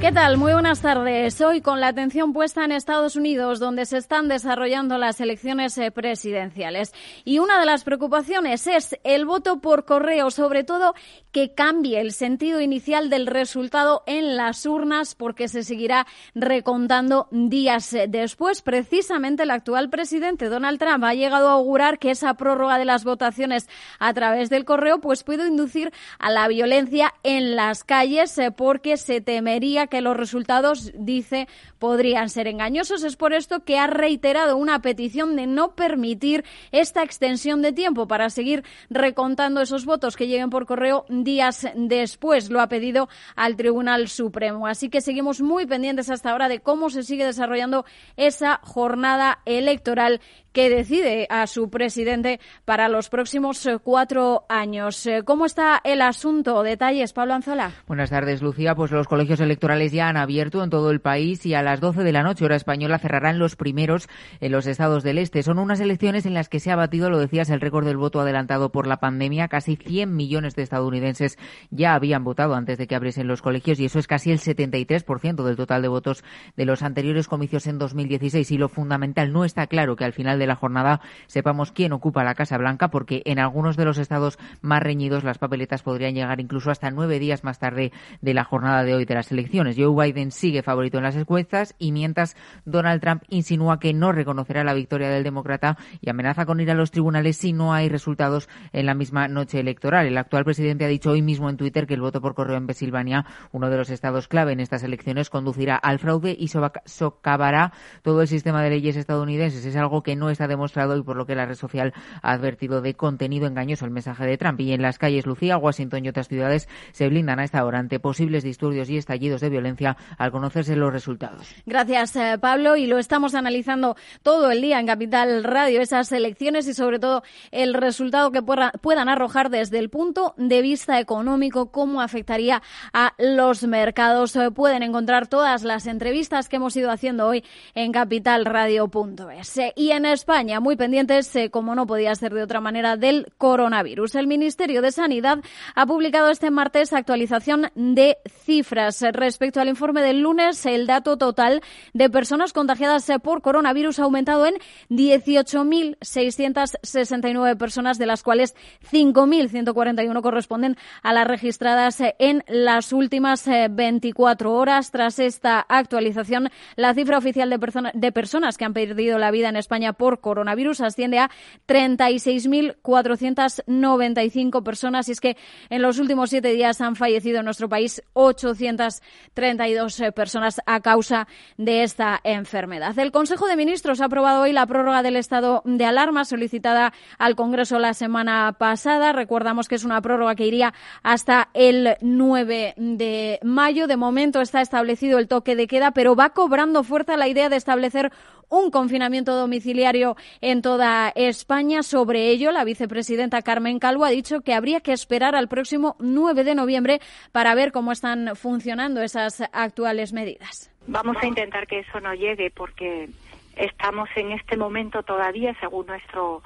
¿Qué tal? Muy buenas tardes. Hoy con la atención puesta en Estados Unidos, donde se están desarrollando las elecciones eh, presidenciales. Y una de las preocupaciones es el voto por correo, sobre todo que cambie el sentido inicial del resultado en las urnas, porque se seguirá recontando días eh, después. Precisamente el actual presidente Donald Trump ha llegado a augurar que esa prórroga de las votaciones a través del correo pues puede inducir a la violencia en las calles, eh, porque se temería que los resultados, dice, podrían ser engañosos. Es por esto que ha reiterado una petición de no permitir esta extensión de tiempo para seguir recontando esos votos que lleguen por correo días después. Lo ha pedido al Tribunal Supremo. Así que seguimos muy pendientes hasta ahora de cómo se sigue desarrollando esa jornada electoral que decide a su presidente para los próximos eh, cuatro años. Eh, ¿Cómo está el asunto? Detalles, Pablo Anzola. Buenas tardes, Lucía. Pues los colegios electorales ya han abierto en todo el país y a las 12 de la noche, hora española, cerrarán los primeros en los estados del este. Son unas elecciones en las que se ha batido, lo decías, el récord del voto adelantado por la pandemia. Casi 100 millones de estadounidenses ya habían votado antes de que abriesen los colegios y eso es casi el 73% del total de votos de los anteriores comicios en 2016. Y lo fundamental, no está claro que al final de la jornada sepamos quién ocupa la Casa Blanca, porque en algunos de los estados más reñidos las papeletas podrían llegar incluso hasta nueve días más tarde de la jornada de hoy de las elecciones. Joe Biden sigue favorito en las encuestas y mientras Donald Trump insinúa que no reconocerá la victoria del demócrata y amenaza con ir a los tribunales si no hay resultados en la misma noche electoral. El actual presidente ha dicho hoy mismo en Twitter que el voto por correo en Pensilvania, uno de los estados clave en estas elecciones, conducirá al fraude y socavará todo el sistema de leyes estadounidenses. Es algo que no ha demostrado y por lo que la red social ha advertido de contenido engañoso el mensaje de Trump. Y en las calles Lucía, Washington y otras ciudades se blindan a esta hora ante posibles disturbios y estallidos de violencia al conocerse los resultados. Gracias, eh, Pablo. Y lo estamos analizando todo el día en Capital Radio, esas elecciones y sobre todo el resultado que puedan arrojar desde el punto de vista económico, cómo afectaría a los mercados. Eh, pueden encontrar todas las entrevistas que hemos ido haciendo hoy en capitalradio.es. Eh, y en España, muy pendientes, eh, como no podía ser de otra manera, del coronavirus. El Ministerio de Sanidad ha publicado este martes actualización de cifras. Respecto al informe del lunes, el dato total de personas contagiadas eh, por coronavirus ha aumentado en 18.669 personas, de las cuales 5.141 corresponden a las registradas eh, en las últimas 24 horas. Tras esta actualización, la cifra oficial de, de personas que han perdido la vida en España por coronavirus asciende a 36.495 personas y es que en los últimos siete días han fallecido en nuestro país 832 eh, personas a causa de esta enfermedad. El Consejo de Ministros ha aprobado hoy la prórroga del estado de alarma solicitada al Congreso la semana pasada. Recordamos que es una prórroga que iría hasta el 9 de mayo. De momento está establecido el toque de queda, pero va cobrando fuerza la idea de establecer un confinamiento domiciliario en toda España. Sobre ello, la vicepresidenta Carmen Calvo ha dicho que habría que esperar al próximo 9 de noviembre para ver cómo están funcionando esas actuales medidas. Vamos a intentar que eso no llegue porque estamos en este momento todavía, según nuestro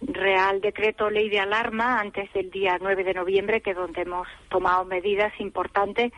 Real Decreto Ley de Alarma, antes del día 9 de noviembre, que es donde hemos tomado medidas importantes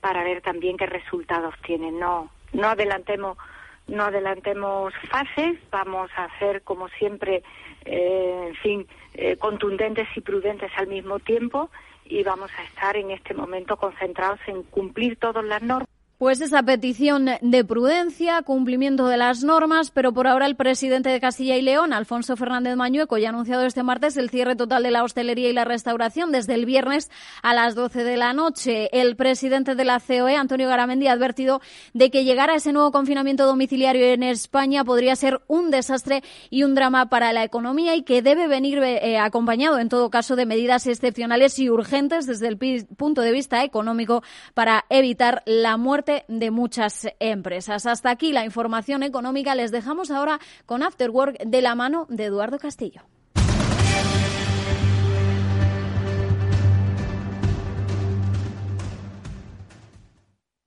para ver también qué resultados tienen. No, no adelantemos no adelantemos fases, vamos a ser como siempre, eh, en fin, eh, contundentes y prudentes al mismo tiempo y vamos a estar en este momento concentrados en cumplir todas las normas. Pues esa petición de prudencia, cumplimiento de las normas, pero por ahora el presidente de Castilla y León, Alfonso Fernández Mañueco, ya ha anunciado este martes el cierre total de la hostelería y la restauración desde el viernes a las 12 de la noche. El presidente de la COE, Antonio Garamendi, ha advertido de que llegar a ese nuevo confinamiento domiciliario en España podría ser un desastre y un drama para la economía y que debe venir eh, acompañado, en todo caso, de medidas excepcionales y urgentes desde el punto de vista económico para evitar la muerte de muchas empresas. Hasta aquí la información económica. Les dejamos ahora con Afterwork de la mano de Eduardo Castillo.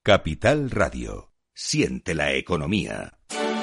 Capital Radio. Siente la economía.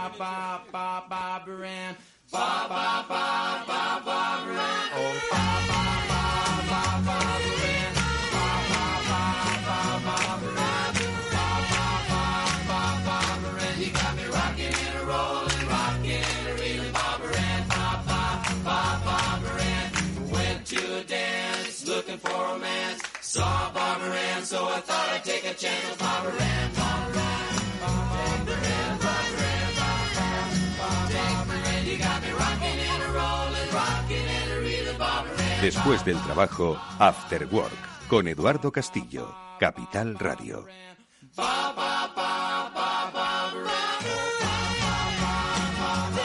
ba ba ba ba Baran. Ba ba ba ba ba Baran. Oh ba ba ba ba ba Baran. Ba ba ba ba ba Baran. Ba ba ba ba ba Baran. You got me rocking and rolling, rocking and reeling, ba Baran. Ba ba ba ba Baran. Went to a dance looking for romance. Saw Barbara Ann, so I thought I'd take a chance with Barbara Ann. Barbara Después del trabajo, After Work, con Eduardo Castillo, Capital Radio.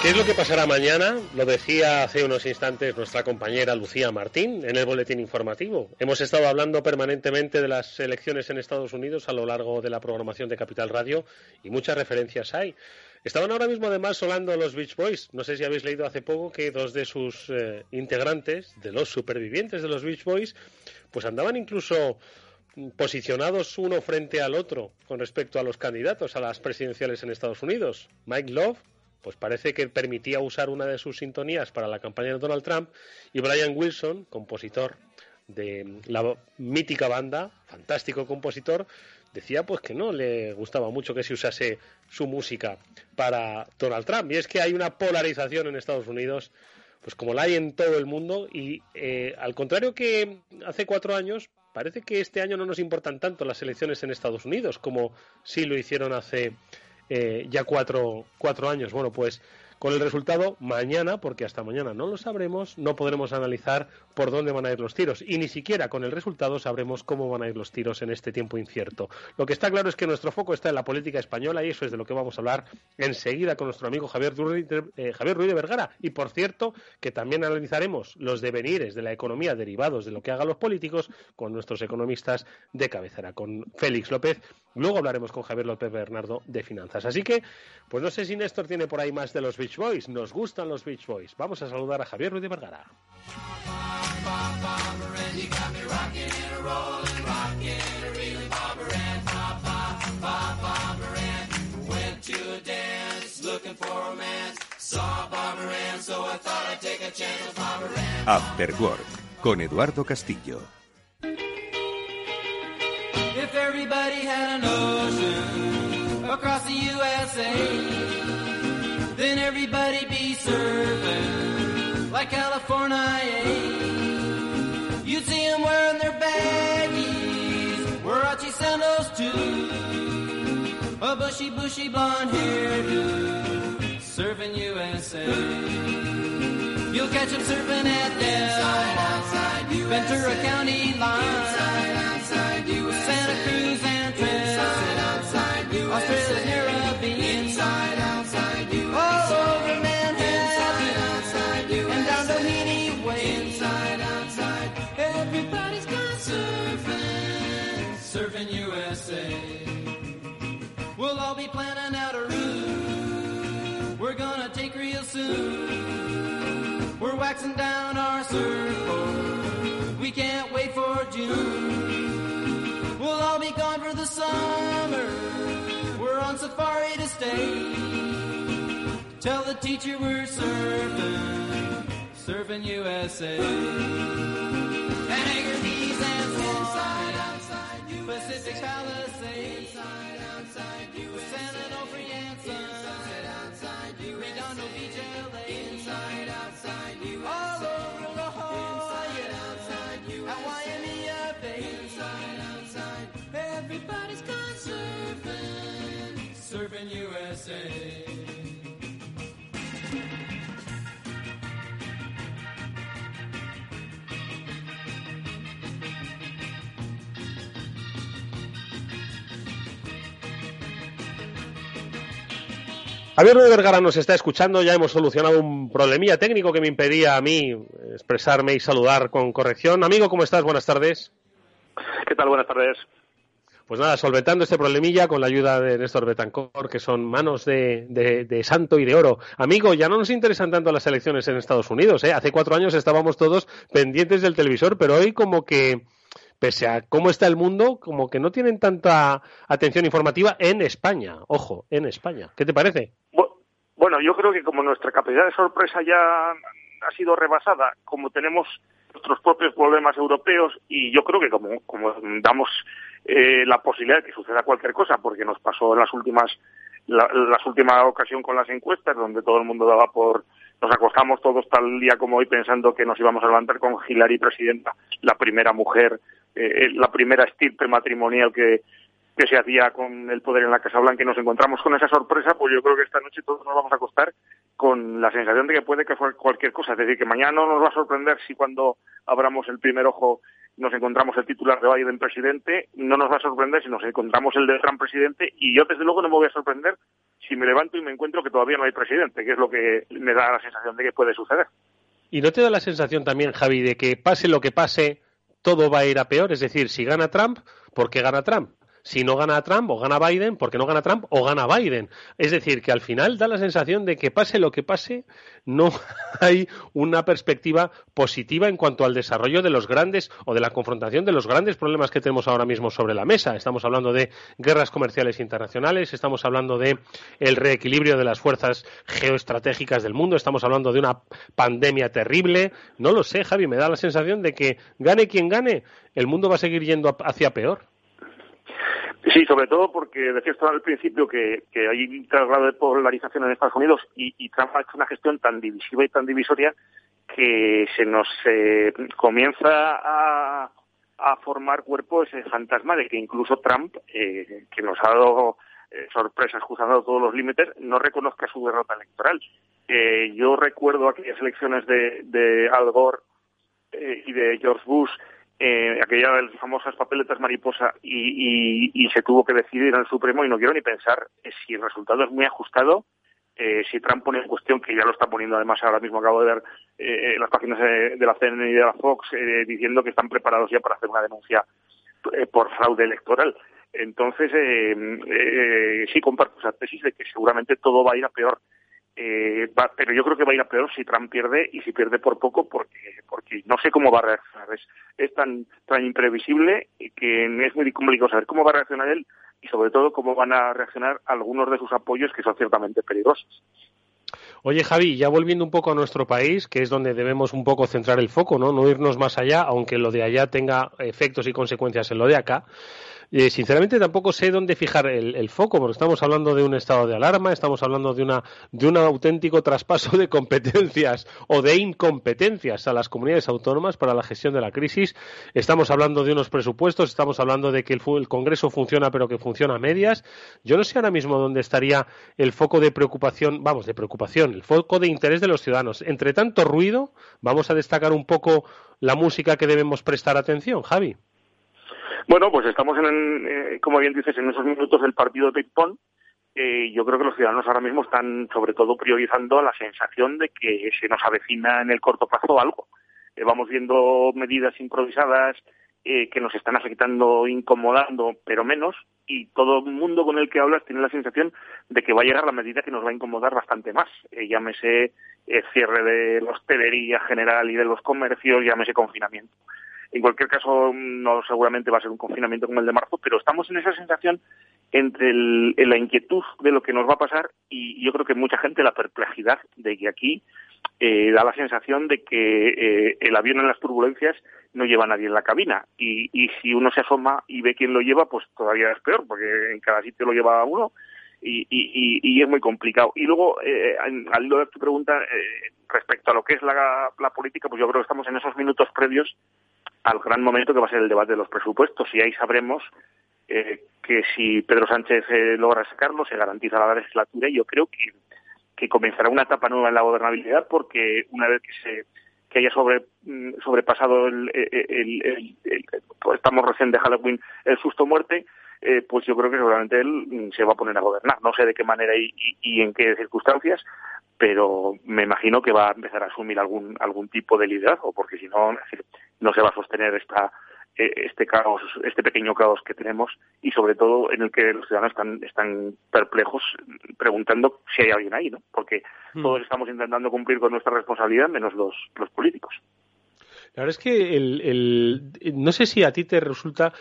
¿Qué es lo que pasará mañana? Lo decía hace unos instantes nuestra compañera Lucía Martín en el boletín informativo. Hemos estado hablando permanentemente de las elecciones en Estados Unidos a lo largo de la programación de Capital Radio y muchas referencias hay. Estaban ahora mismo además solando los Beach Boys. No sé si habéis leído hace poco que dos de sus eh, integrantes, de los supervivientes de los Beach Boys, pues andaban incluso posicionados uno frente al otro con respecto a los candidatos a las presidenciales en Estados Unidos. Mike Love pues parece que permitía usar una de sus sintonías para la campaña de Donald Trump y Brian Wilson, compositor de la mítica banda, fantástico compositor, decía pues que no le gustaba mucho que se usase su música para Donald Trump. Y es que hay una polarización en Estados Unidos, pues como la hay en todo el mundo, y eh, al contrario que hace cuatro años, parece que este año no nos importan tanto las elecciones en Estados Unidos como sí lo hicieron hace eh, ya cuatro, cuatro años. Bueno, pues con el resultado mañana, porque hasta mañana no lo sabremos, no podremos analizar por dónde van a ir los tiros y ni siquiera con el resultado sabremos cómo van a ir los tiros en este tiempo incierto. Lo que está claro es que nuestro foco está en la política española y eso es de lo que vamos a hablar enseguida con nuestro amigo Javier, Ruiz, eh, Javier Ruiz de Vergara. Y por cierto, que también analizaremos los devenires de la economía derivados de lo que hagan los políticos con nuestros economistas de cabecera, con Félix López. Luego hablaremos con Javier López Bernardo de finanzas. Así que, pues no sé si Néstor tiene por ahí más de los Beach Boys. Nos gustan los Beach Boys. Vamos a saludar a Javier Ruiz de Vergara. After Work, con Eduardo Castillo. If everybody had an ocean across the USA, then everybody be surfing like California. You'd see them wearing their baggies, Warachi sandals too, a bushy, bushy blonde hairdo, surfing USA. You'll catch them surfing at Del Ventura County line. Santa Cruz and Trinidad, Australia's We're waxing down our surfboard. We can't wait for June. We'll all be gone for the summer. We're on safari to stay. Tell the teacher we're surfing, surfing USA. And Anchor Keys and Swan, Pacific Palisades, San Onofre and Sun, Redondo Beach, LA, Javier de Vergara nos está escuchando, ya hemos solucionado un problemilla técnico que me impedía a mí expresarme y saludar con corrección. Amigo, ¿cómo estás? Buenas tardes. ¿Qué tal? Buenas tardes. Pues nada, solventando este problemilla con la ayuda de Néstor Betancor, que son manos de, de- de santo y de oro. Amigo, ya no nos interesan tanto las elecciones en Estados Unidos. ¿eh? Hace cuatro años estábamos todos pendientes del televisor, pero hoy como que, pese a cómo está el mundo, como que no tienen tanta atención informativa en España. Ojo, en España. ¿Qué te parece? Bu- Bueno, yo creo que como nuestra capacidad de sorpresa ya ha sido rebasada, como tenemos nuestros propios problemas europeos y yo creo que como, como damos eh, la posibilidad de que suceda cualquier cosa, porque nos pasó en las últimas la, las última ocasión con las encuestas, donde todo el mundo daba por nos acostamos todos tal día como hoy pensando que nos íbamos a levantar con Hillary presidenta, la primera mujer, eh, la primera estirpe matrimonial que, que se hacía con el poder en la Casa Blanca y nos encontramos con esa sorpresa, pues yo creo que esta noche todos nos vamos a acostar con la sensación de que puede que fue cualquier cosa. Es decir, que mañana no nos va a sorprender si cuando abramos el primer ojo nos encontramos el titular de Biden presidente, no nos va a sorprender si nos encontramos el de Trump presidente y yo desde luego no me voy a sorprender si me levanto y me encuentro que todavía no hay presidente, que es lo que me da la sensación de que puede suceder. ¿Y no te da la sensación también, Javi, de que pase lo que pase, todo va a ir a peor? Es decir, si gana Trump, ¿por qué gana Trump? Si no gana Trump o gana Biden, ¿por qué no gana Trump o gana Biden? Es decir, que al final da la sensación de que pase lo que pase, no hay una perspectiva positiva en cuanto al desarrollo de los grandes o de la confrontación de los grandes problemas que tenemos ahora mismo sobre la mesa. Estamos hablando de guerras comerciales internacionales, estamos hablando de el reequilibrio de las fuerzas geoestratégicas del mundo, estamos hablando de una pandemia terrible. No lo sé, Javi, me da la sensación de que gane quien gane, el mundo va a seguir yendo hacia peor. Sí, sobre todo porque decías tú al principio que, hay un grado de polarización en Estados Unidos y, y Trump ha hecho una gestión tan divisiva y tan divisoria que se nos eh, comienza a, a formar cuerpo ese fantasma de que incluso Trump, eh, que nos ha dado eh, sorpresas cruzando todos los límites, no reconozca su derrota electoral. Eh, yo recuerdo aquellas elecciones de, de Al Gore eh, y de George Bush, eh, aquella de las famosas papeletas mariposa, y, y, y se tuvo que decidir en el Supremo, y no quiero ni pensar eh, si el resultado es muy ajustado, eh, si Trump pone en cuestión, que ya lo está poniendo además ahora mismo, acabo de ver eh, las páginas de, de la CNN y de la Fox, eh, diciendo que están preparados ya para hacer una denuncia eh, por fraude electoral. Entonces, eh, eh, sí comparto esa tesis de que seguramente todo va a ir a peor. Eh, va- pero yo creo que va a ir a peor si Trump pierde y si pierde por poco porque no sé cómo va a reaccionar es, es tan tan imprevisible que es muy complicado saber cómo va a reaccionar él y sobre todo cómo van a reaccionar algunos de sus apoyos que son ciertamente peligrosos Oye, Javi, ya volviendo un poco a nuestro país, que es donde debemos un poco centrar el foco, ¿no? No irnos más allá, aunque lo de allá tenga efectos y consecuencias en lo de acá. Eh, sinceramente tampoco sé dónde fijar el, foco, porque estamos hablando de un estado de alarma, estamos hablando de, una, de un auténtico traspaso de competencias o de incompetencias a las comunidades autónomas para la gestión de la crisis, estamos hablando de unos presupuestos, estamos hablando de que el, el Congreso funciona pero que funciona a medias. Yo no sé ahora mismo dónde estaría el foco de preocupación, vamos, de preocupación, el foco de interés de los ciudadanos. Entre tanto ruido, vamos a destacar un poco la música que debemos prestar atención, Javi. Bueno, pues estamos en, eh, como bien dices, en esos minutos del partido de ping-pong. Eh, yo creo que los ciudadanos ahora mismo están sobre todo priorizando la sensación de que se nos avecina en el corto plazo algo. Eh, vamos viendo medidas improvisadas eh, que nos están afectando, incomodando, pero menos, y todo el mundo con el que hablas tiene la sensación de que va a llegar la medida que nos va a incomodar bastante más. Eh, llámese cierre de la hostelería general y de los comercios, llámese confinamiento. En cualquier caso, no seguramente va a ser un confinamiento como el de marzo, pero estamos en esa sensación entre el- la inquietud de lo que nos va a pasar y yo creo que mucha gente la perplejidad de que aquí eh, da la sensación de que eh, el avión en las turbulencias no lleva a nadie en la cabina y, y si uno se asoma y ve quién lo lleva, pues todavía es peor porque en cada sitio lo lleva uno y, y, y, es muy complicado. Y luego, eh, al al hilo de tu pregunta, eh, respecto a lo que es la, la política, pues yo creo que estamos en esos minutos previos al gran momento que va a ser el debate de los presupuestos y ahí sabremos eh, que si Pedro Sánchez eh, logra sacarlo, se garantiza la legislatura y yo creo que, que comenzará una etapa nueva en la gobernabilidad porque una vez que se que haya mm, sobrepasado el, el, el, pues estamos recién de Halloween el susto muerte, eh, pues yo creo que seguramente él mm, se va a poner a gobernar. No sé de qué manera y, en qué circunstancias, pero me imagino que va a empezar a asumir algún algún tipo de liderazgo, porque si no, no se va a sostener esta eh, este caos, este pequeño caos que tenemos y sobre todo en el que los ciudadanos están, están perplejos preguntando si hay alguien ahí, ¿no? Porque mm. todos estamos intentando cumplir con nuestra responsabilidad menos los, los políticos. La verdad es que el, el, no sé si a ti te resulta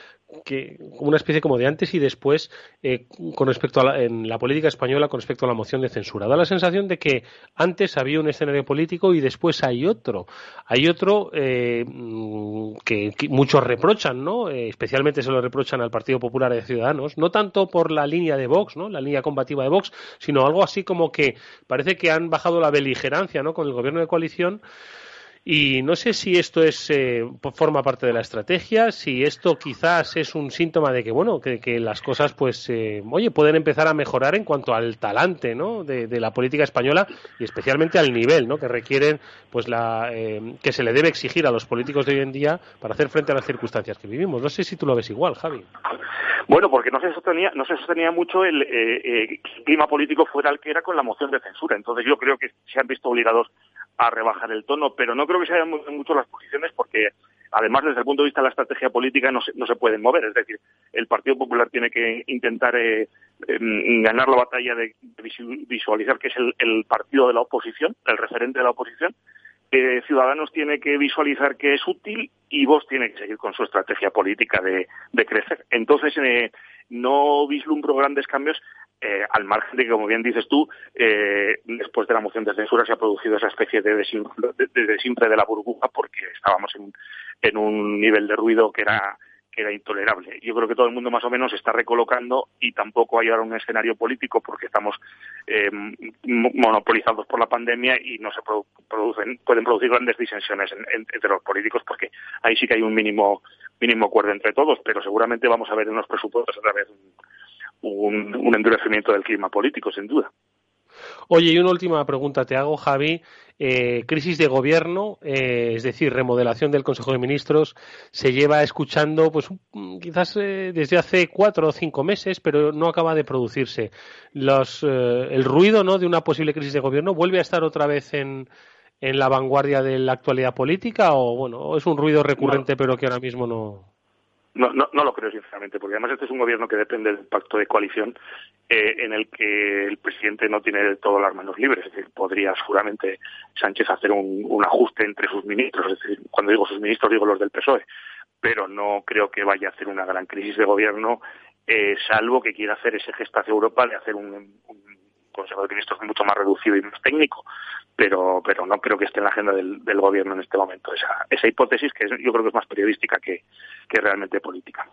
que una especie como de antes y después eh, con respecto a la, en la política española con respecto a la moción de censura. Da la sensación de que antes había un escenario político y después hay otro. Hay otro eh, que, que, muchos reprochan, ¿no? Eh, especialmente se lo reprochan al Partido Popular de Ciudadanos, no tanto por la línea de Vox, ¿no? La línea combativa de Vox, sino algo así como que parece que han bajado la beligerancia, ¿no? Con el gobierno de coalición y no sé si esto es eh, forma parte de la estrategia, si esto quizás es un síntoma de que bueno que, las cosas pues eh, oye pueden empezar a mejorar en cuanto al talante ¿no? de, la política española y especialmente al nivel ¿no? que requieren pues la eh, que se le debe exigir a los políticos de hoy en día para hacer frente a las circunstancias que vivimos. No sé si tú lo ves igual, Javi. Bueno, porque no se sostenía, no se sostenía mucho el, eh, el clima político fuera el que era con la moción de censura. Entonces yo creo que se han visto obligados a rebajar el tono, pero no creo que se hayan mucho las posiciones porque además desde el punto de vista de la estrategia política no se, no se pueden mover. Es decir, el Partido Popular tiene que intentar eh, eh, ganar la batalla de visualizar que es el, el, partido de la oposición, el referente de la oposición. Eh, Ciudadanos tiene que visualizar que es útil y vos tiene que seguir con su estrategia política de, de crecer. Entonces, eh, no vislumbro grandes cambios eh, al margen de que, como bien dices tú, eh, después de la moción de censura se ha producido esa especie de desinfre de, de, de, la burbuja porque estábamos en un nivel de ruido que era era intolerable. Yo creo que todo el mundo más o menos está recolocando y tampoco hay ahora un escenario político porque estamos eh, monopolizados por la pandemia y no se producen, pueden producir grandes disensiones en, en, entre los políticos porque ahí sí que hay un mínimo mínimo acuerdo entre todos, pero seguramente vamos a ver en los presupuestos otra vez un, un, un endurecimiento del clima político, sin duda. Oye, y una última pregunta te hago, Javi. Eh, crisis de gobierno, eh, es decir, remodelación del Consejo de Ministros, se lleva escuchando, pues quizás eh, desde hace cuatro o cinco meses, pero no acaba de producirse. Los, eh, el ruido, ¿no? De una posible crisis de gobierno vuelve a estar otra vez en, en la vanguardia de la actualidad política o bueno, es un ruido recurrente, no. pero que ahora mismo no. No, no, no lo creo, sinceramente, porque además este es un gobierno que depende del pacto de coalición eh, en el que el presidente no tiene del todo las manos libres. Es decir, podría seguramente Sánchez hacer un, ajuste entre sus ministros. Es decir, cuando digo sus ministros, digo los del PSOE. Pero no creo que vaya a hacer una gran crisis de gobierno, eh, salvo que quiera hacer ese gesto Europa de hacer un, un Consejo de Ministros mucho más reducido y más técnico pero pero no creo que esté en la agenda del, gobierno en este momento esa, esa hipótesis que yo creo que es más periodística que, que realmente política.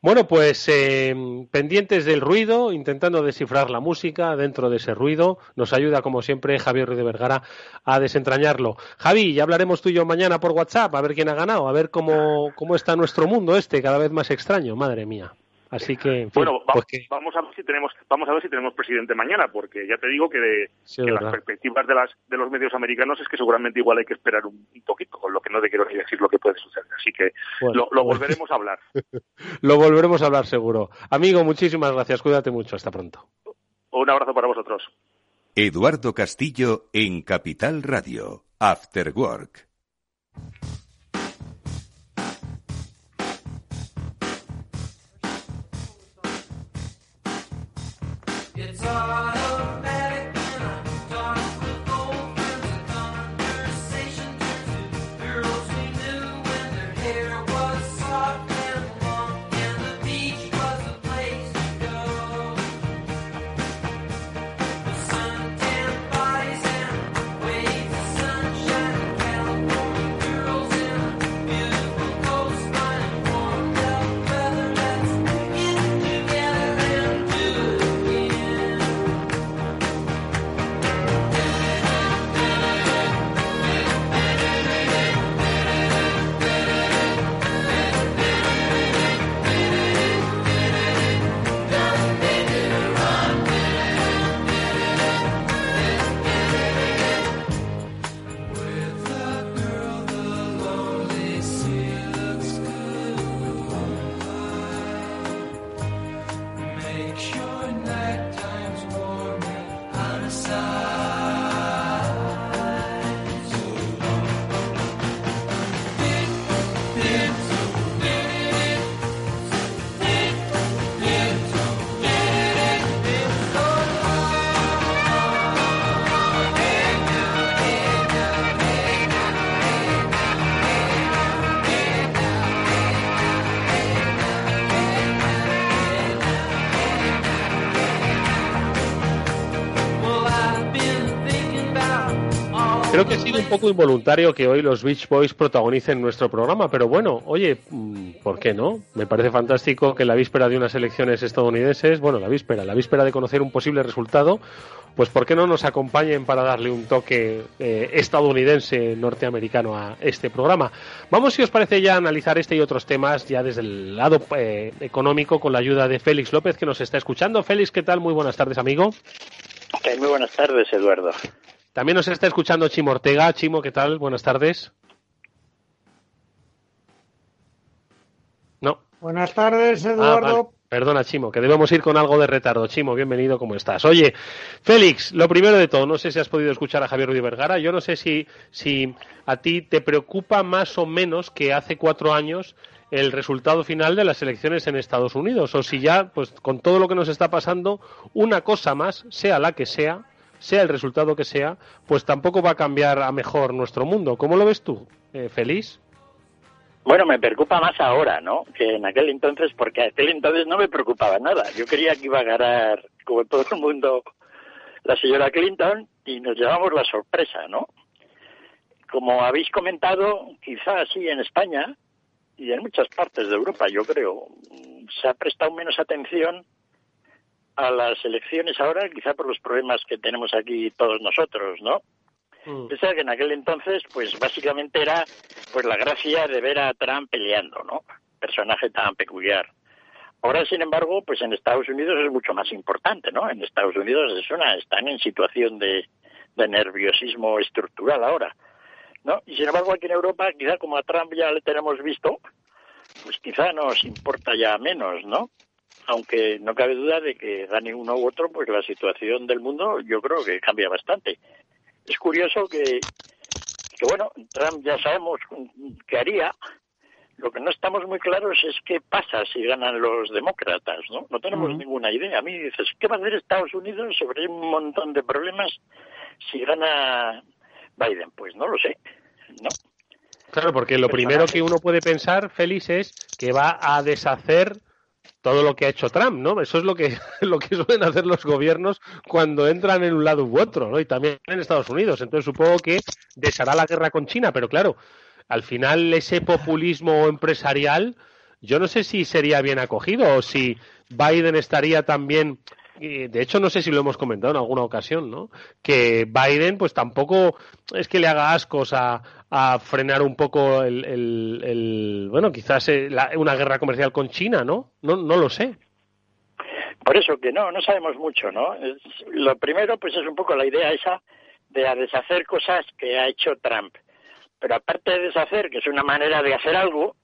Bueno, pues eh, pendientes del ruido, intentando descifrar la música dentro de ese ruido, nos ayuda como siempre Javier de Vergara a desentrañarlo. Javi, ya hablaremos tú y yo mañana por WhatsApp, a ver quién ha ganado, a ver cómo, cómo está nuestro mundo este, cada vez más extraño, madre mía. Así que en fin, bueno, vamos, pues que... vamos a ver si tenemos vamos a ver si tenemos presidente mañana, porque ya te digo que, de, sí, que las perspectivas de las de los medios americanos es que seguramente igual hay que esperar un, un poquito, con lo que no te quiero ni decir lo que puede suceder. Así que bueno, lo, lo, volveremos a hablar. lo volveremos a hablar seguro. Amigo, muchísimas gracias. Cuídate mucho. Hasta pronto. Un abrazo para vosotros. Eduardo Castillo en Capital Radio. After Work. Creo que ha sido un poco involuntario que hoy los Beach Boys protagonicen nuestro programa, pero bueno, oye, mm, ¿por qué no? Me parece fantástico que en la víspera de unas elecciones estadounidenses, bueno, la víspera, la víspera de conocer un posible resultado, pues ¿por qué no nos acompañen para darle un toque eh, estadounidense, norteamericano a este programa? Vamos, si os parece, ya a analizar este y otros temas ya desde el lado eh, económico con la ayuda de Félix López, que nos está escuchando. Félix, ¿qué tal? Muy buenas tardes, amigo. Muy buenas tardes, Eduardo. También nos está escuchando Chimo Ortega. Chimo, ¿qué tal? Buenas tardes. No. Buenas tardes, Ah, Eduardo. vale. Perdona, Chimo, que debemos ir con algo de retardo. Chimo, bienvenido, ¿cómo estás? Oye, Félix, lo primero de todo, no sé si has podido escuchar a Javier Ruiz Vergara. Yo no sé si, si a ti te preocupa más o menos que hace cuatro años el resultado final de las elecciones en Estados Unidos, o si ya, pues con todo lo que nos está pasando, una cosa más, sea la que sea, sea el resultado que sea, pues tampoco va a cambiar a mejor nuestro mundo. ¿Cómo lo ves tú, eh, Félix? Bueno, me preocupa más ahora, ¿no? Que en aquel entonces, porque aquel entonces no me preocupaba nada. Yo quería que iba a ganar, como todo el mundo, la señora Clinton y nos llevamos la sorpresa, ¿no? Como habéis comentado, quizás sí en España y en muchas partes de Europa, yo creo, se ha prestado menos atención a las elecciones ahora, quizá por los problemas que tenemos aquí todos nosotros, ¿no? Piensa que en aquel entonces, pues básicamente era pues la gracia de ver a Trump peleando, ¿no? Personaje tan peculiar. Ahora, sin embargo, pues en Estados Unidos es mucho más importante, ¿no? En Estados Unidos es una, están en situación de, de nerviosismo estructural ahora, ¿no? Y sin embargo, aquí en Europa, quizá como a Trump ya le tenemos visto, pues quizá nos importa ya menos, ¿no? Aunque no cabe duda de que gane uno u otro, pues la situación del mundo yo creo que cambia bastante. Es curioso que, que bueno, Trump ya sabemos qué haría. Lo que no estamos muy claros es qué pasa si ganan los demócratas, ¿no? No tenemos ninguna idea. A mí dices, ¿qué va a hacer Estados Unidos sobre un montón de problemas si gana Biden? Pues no lo sé, ¿no? Claro, porque lo primero que uno puede pensar, Félix, es que va a deshacer todo lo que ha hecho Trump, ¿no? Eso es lo que, lo que suelen hacer los gobiernos cuando entran en un lado u otro, ¿no? Y también en Estados Unidos. Entonces supongo que deshará la guerra con China, pero claro, al final ese populismo empresarial, yo no sé si sería bien acogido o si Biden estaría también de hecho no sé si lo hemos comentado en alguna ocasión, ¿no? Que Biden pues tampoco es que le haga ascos a, a frenar un poco el, el- bueno, quizás eh, la- una guerra comercial con China, ¿no? No, no lo sé. Por eso que no, no sabemos mucho, ¿no? Lo primero, pues es un poco la idea esa de deshacer cosas que ha hecho Trump. Pero aparte de deshacer, que es una manera de hacer algo,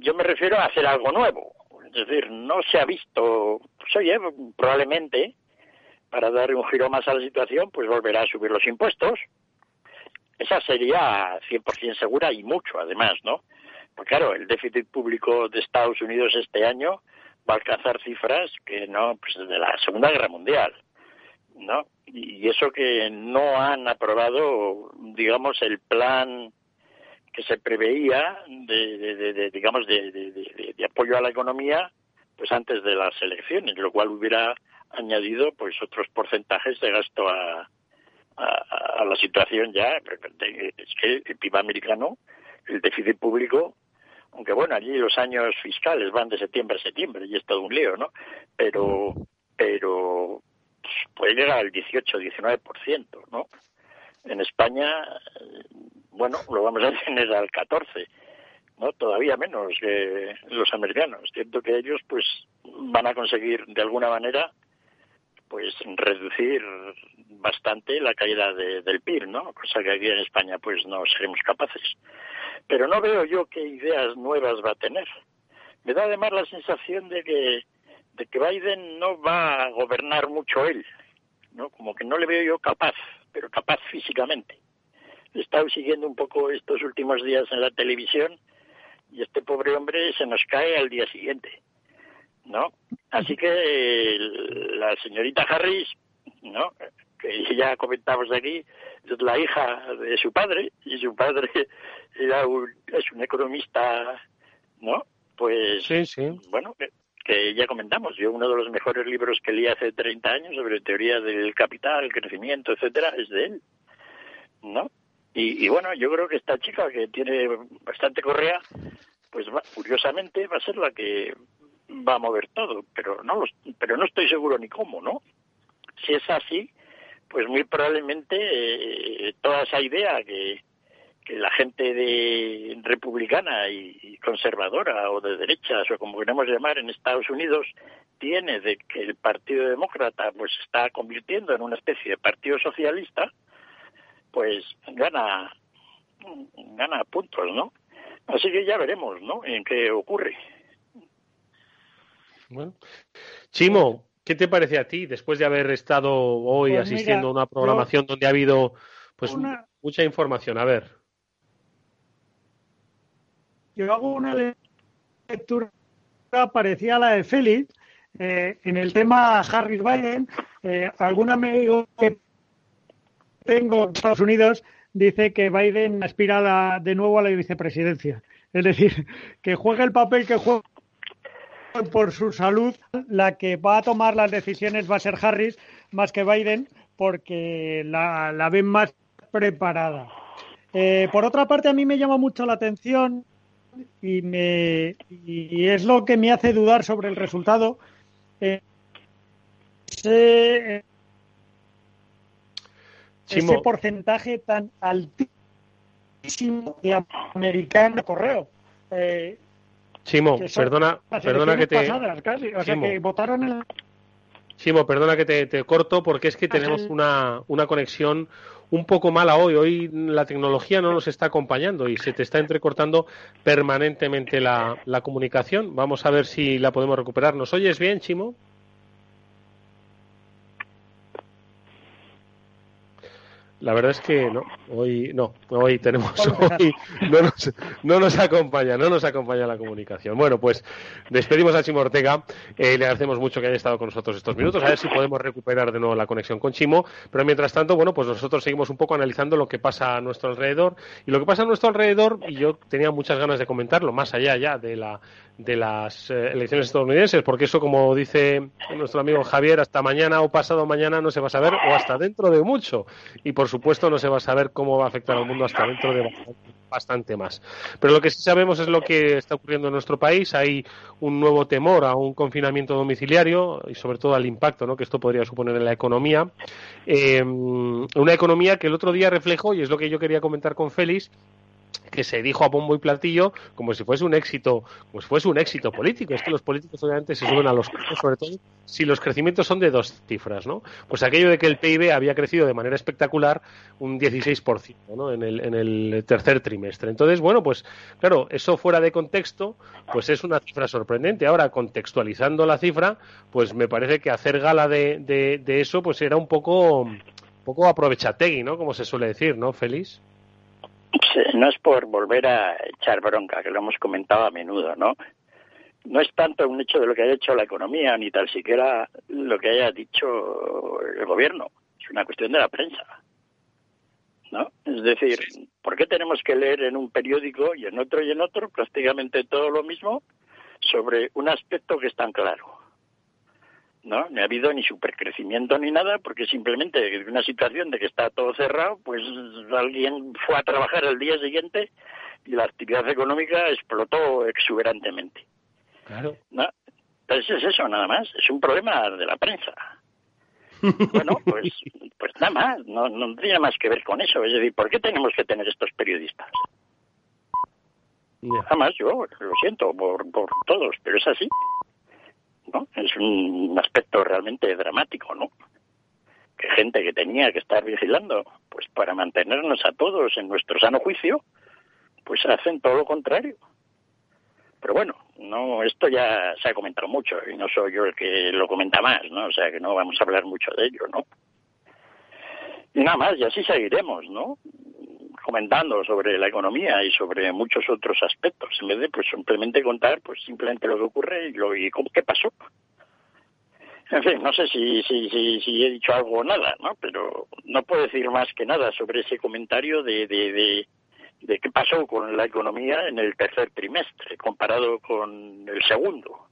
yo me refiero a hacer algo nuevo. Es decir, no se ha visto, pues oye, probablemente, para darle un giro más a la situación, pues volverá a subir los impuestos. Esa sería 100% segura y mucho, además, ¿no? Pues claro, el déficit público de Estados Unidos este año va a alcanzar cifras que no, pues de la Segunda Guerra Mundial, ¿no? Y eso que no han aprobado, digamos, el plan que se preveía de, de- de- de, digamos, de apoyo a la economía, pues antes de las elecciones, lo cual hubiera añadido, pues, otros porcentajes de gasto a, a, a la situación ya. Es que el PIB americano, el déficit público, aunque bueno, allí los años fiscales van de septiembre a septiembre y es todo un lío, ¿no? Pero, pero pues, puede llegar al 18-19%, ¿no? En España, eh, bueno, lo vamos a tener al 14%, ¿no? Todavía menos que los americanos. Cierto que ellos, pues, van a conseguir de alguna manera, pues, reducir bastante la caída de- del PIB, ¿no? Cosa que aquí en España, pues, no seremos capaces. Pero no veo yo qué ideas nuevas va a tener. Me da además la sensación de que de que Biden no va a gobernar mucho él, ¿no? Como que no le veo yo capaz, pero capaz físicamente. He estado siguiendo un poco estos últimos días en la televisión y este pobre hombre se nos cae al día siguiente, ¿no? Así que la señorita Harris, ¿no? Que ya comentamos aquí, es la hija de su padre y su padre era un, es un economista, ¿no? Pues, Sí, sí. bueno, que, ya comentamos, yo uno de los mejores libros que leí hace 30 años sobre teoría del capital, el crecimiento, etcétera, es de él, ¿no? Y, y bueno, yo creo que esta chica que tiene bastante correa, pues va- curiosamente va a ser la que va a mover todo, pero no los- pero no estoy seguro ni cómo, ¿no? Si es así, pues muy probablemente eh, toda esa idea que, la gente de republicana y, conservadora o de derechas o como queremos llamar en Estados Unidos tiene de que el Partido Demócrata pues está convirtiendo en una especie de partido socialista, pues gana gana puntos, ¿no? Así que ya veremos, ¿no? En qué ocurre. Bueno. Chimo, ¿qué te parece a ti después de haber estado hoy Pues asistiendo mira, a una programación donde ha habido pues Una- mucha información? A ver. yo hago una lectura parecida a la de Félix eh, en el tema Harris Biden. Eh, algún amigo que tengo en Estados Unidos dice que Biden aspira la- de nuevo a la vicepresidencia. Es decir, que juegue el papel que juega por su salud, la que va a tomar las decisiones va a ser Harris más que Biden, porque la, la ven más preparada. Eh, por otra parte, a mí me llama mucho la atención y, me, y es lo que me hace dudar sobre el resultado. eh, ese, Chimo. ese porcentaje tan altísimo de americanos de correo. Eh, Son perdona, perdona que te elecciones pasadas, casi. O sea, Chimo. que votaron en Chimo, perdona que te, te corto porque es que Ah, tenemos una, una conexión un poco mala hoy. Hoy la tecnología no nos está acompañando y se te está entrecortando permanentemente la, la comunicación. Vamos a ver si la podemos recuperar. ¿Nos oyes bien, Chimo? La verdad es que no, hoy no, hoy tenemos hoy no nos, no nos acompaña, no nos acompaña la comunicación. Bueno, pues despedimos a Chimo Ortega, eh, le agradecemos mucho que haya estado con nosotros estos minutos, a ver si podemos recuperar de nuevo la conexión con Chimo, pero mientras tanto, bueno, pues nosotros seguimos un poco analizando lo que pasa a nuestro alrededor. Y lo que pasa a nuestro alrededor, y yo tenía muchas ganas de comentarlo, más allá ya de la de las eh, elecciones estadounidenses, porque eso, como dice nuestro amigo Javier, hasta mañana o pasado mañana no se va a saber, o hasta dentro de mucho. Y por supuesto no se va a saber cómo va a afectar al mundo hasta dentro de bastante, más. Pero lo que sí sabemos es lo que está ocurriendo en nuestro país. Hay un nuevo temor a un confinamiento domiciliario y sobre todo al impacto ¿no? que esto podría suponer en la economía. Eh, una economía que el otro día reflejó, y es lo que yo quería comentar con Félix, que se dijo a bombo y platillo como si fuese un éxito, como fuese un éxito político. Es que los políticos obviamente se suben a los cargos, sobre todo si los crecimientos son de dos cifras, ¿no? Pues aquello de que el PIB había crecido de manera espectacular un 16%, ¿no? En el, en el tercer trimestre. Entonces, bueno, pues claro, eso fuera de contexto, pues es una cifra sorprendente. Ahora, contextualizando la cifra, pues me parece que hacer gala de, de, de eso, pues era un poco, un poco aprovechategui, ¿no? Como se suele decir, ¿no, Félix? No es por volver a echar bronca, que lo hemos comentado a menudo, ¿no? No es tanto un hecho de lo que haya hecho la economía, ni tal siquiera lo que haya dicho el gobierno. Es una cuestión de la prensa. ¿No? Es decir, ¿por qué tenemos que leer en un periódico y en otro y en otro prácticamente todo lo mismo sobre un aspecto que es tan claro? ¿No? No ha habido ni supercrecimiento ni nada, porque simplemente en una situación de que está todo cerrado, pues alguien fue a trabajar el día siguiente y la actividad económica explotó exuberantemente. Claro. ¿no? Entonces es eso, nada más. Es un problema de la prensa. Bueno, pues, pues nada más. No, no tiene más que ver con eso. Es decir, ¿por qué tenemos que tener estos periodistas? Nada más, yo lo siento por, por todos, pero es así. ¿No? Es un aspecto realmente dramático, ¿no? Que gente que tenía que estar vigilando, pues para mantenernos a todos en nuestro sano juicio, pues hacen todo lo contrario. Pero bueno, no, esto ya se ha comentado mucho y no soy yo el que lo comenta más, ¿no? O sea que no vamos a hablar mucho de ello, ¿no? Y nada más, y así seguiremos, ¿no? Comentando sobre la economía y sobre muchos otros aspectos, en vez de pues simplemente contar pues simplemente lo que ocurre y, lo, y cómo, qué pasó. En fin, no sé si, si, si, si he dicho algo o nada, ¿no? Pero no puedo decir más que nada sobre ese comentario de, de, de, de qué pasó con la economía en el tercer trimestre comparado con el segundo.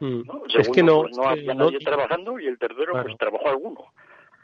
Mm. ¿no? El Es que segundo, no, pues, no había no- nadie trabajando y el tercero pues trabajó alguno.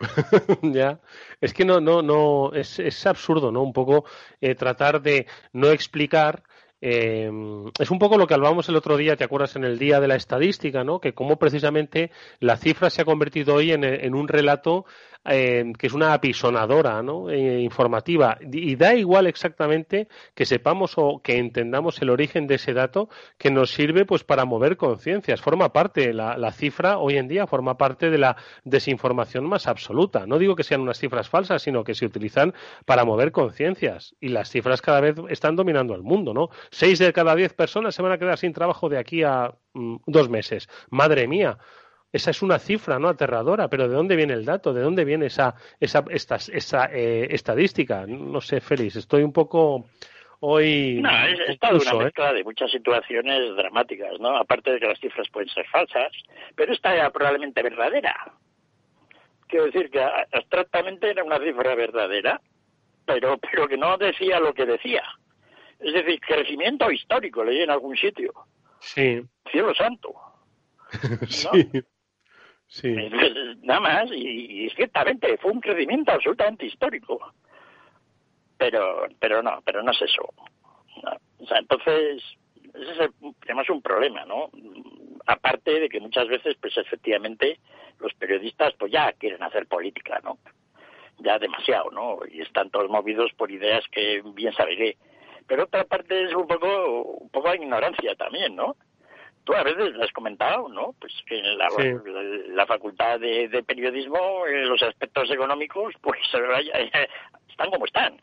ya. Es que no no no es, es absurdo no un poco eh, tratar de no explicar eh, es un poco lo que hablábamos el otro día, ¿te acuerdas? En el día de la estadística, ¿no? Que cómo precisamente la cifra se ha convertido hoy en, un relato eh, que es una apisonadora, ¿no? Eh, informativa. Y da igual exactamente que sepamos o que entendamos el origen de ese dato que nos sirve pues para mover conciencias. Forma parte, la, la cifra hoy en día forma parte de la desinformación más absoluta. No digo que sean unas cifras falsas, sino que se utilizan para mover conciencias. Y las cifras cada vez están dominando el mundo, ¿no? Seis de cada diez personas se van a quedar sin trabajo de aquí a mm, dos meses. Madre mía. Esa es una cifra, ¿no? Aterradora, pero ¿de dónde viene el dato? ¿De dónde viene esa, esa, esta, esa eh, estadística? No sé, Félix, estoy un poco hoy No, es, es toda una ¿eh? mezcla de muchas situaciones dramáticas, ¿no? Aparte de que las cifras pueden ser falsas, pero esta era probablemente verdadera. Quiero decir que abstractamente era una cifra verdadera, pero, pero que no decía lo que decía. Es decir, crecimiento histórico, leí en algún sitio. Sí, Cielo santo. sí, Nada más, y, y ciertamente fue un crecimiento absolutamente histórico. Pero, pero no, pero no es eso. No. O sea, entonces, ese es el- tenemos un problema, ¿no? Aparte de que muchas veces, pues efectivamente, los periodistas, pues ya quieren hacer política, ¿no? Ya demasiado, ¿no? Y están todos movidos por ideas que bien saberé. Pero otra parte es un poco, un poco de ignorancia también, ¿no? Tú a veces lo has comentado, ¿no? Pues que en la, Sí. la, la facultad de, de periodismo, eh, los aspectos económicos, pues están como están,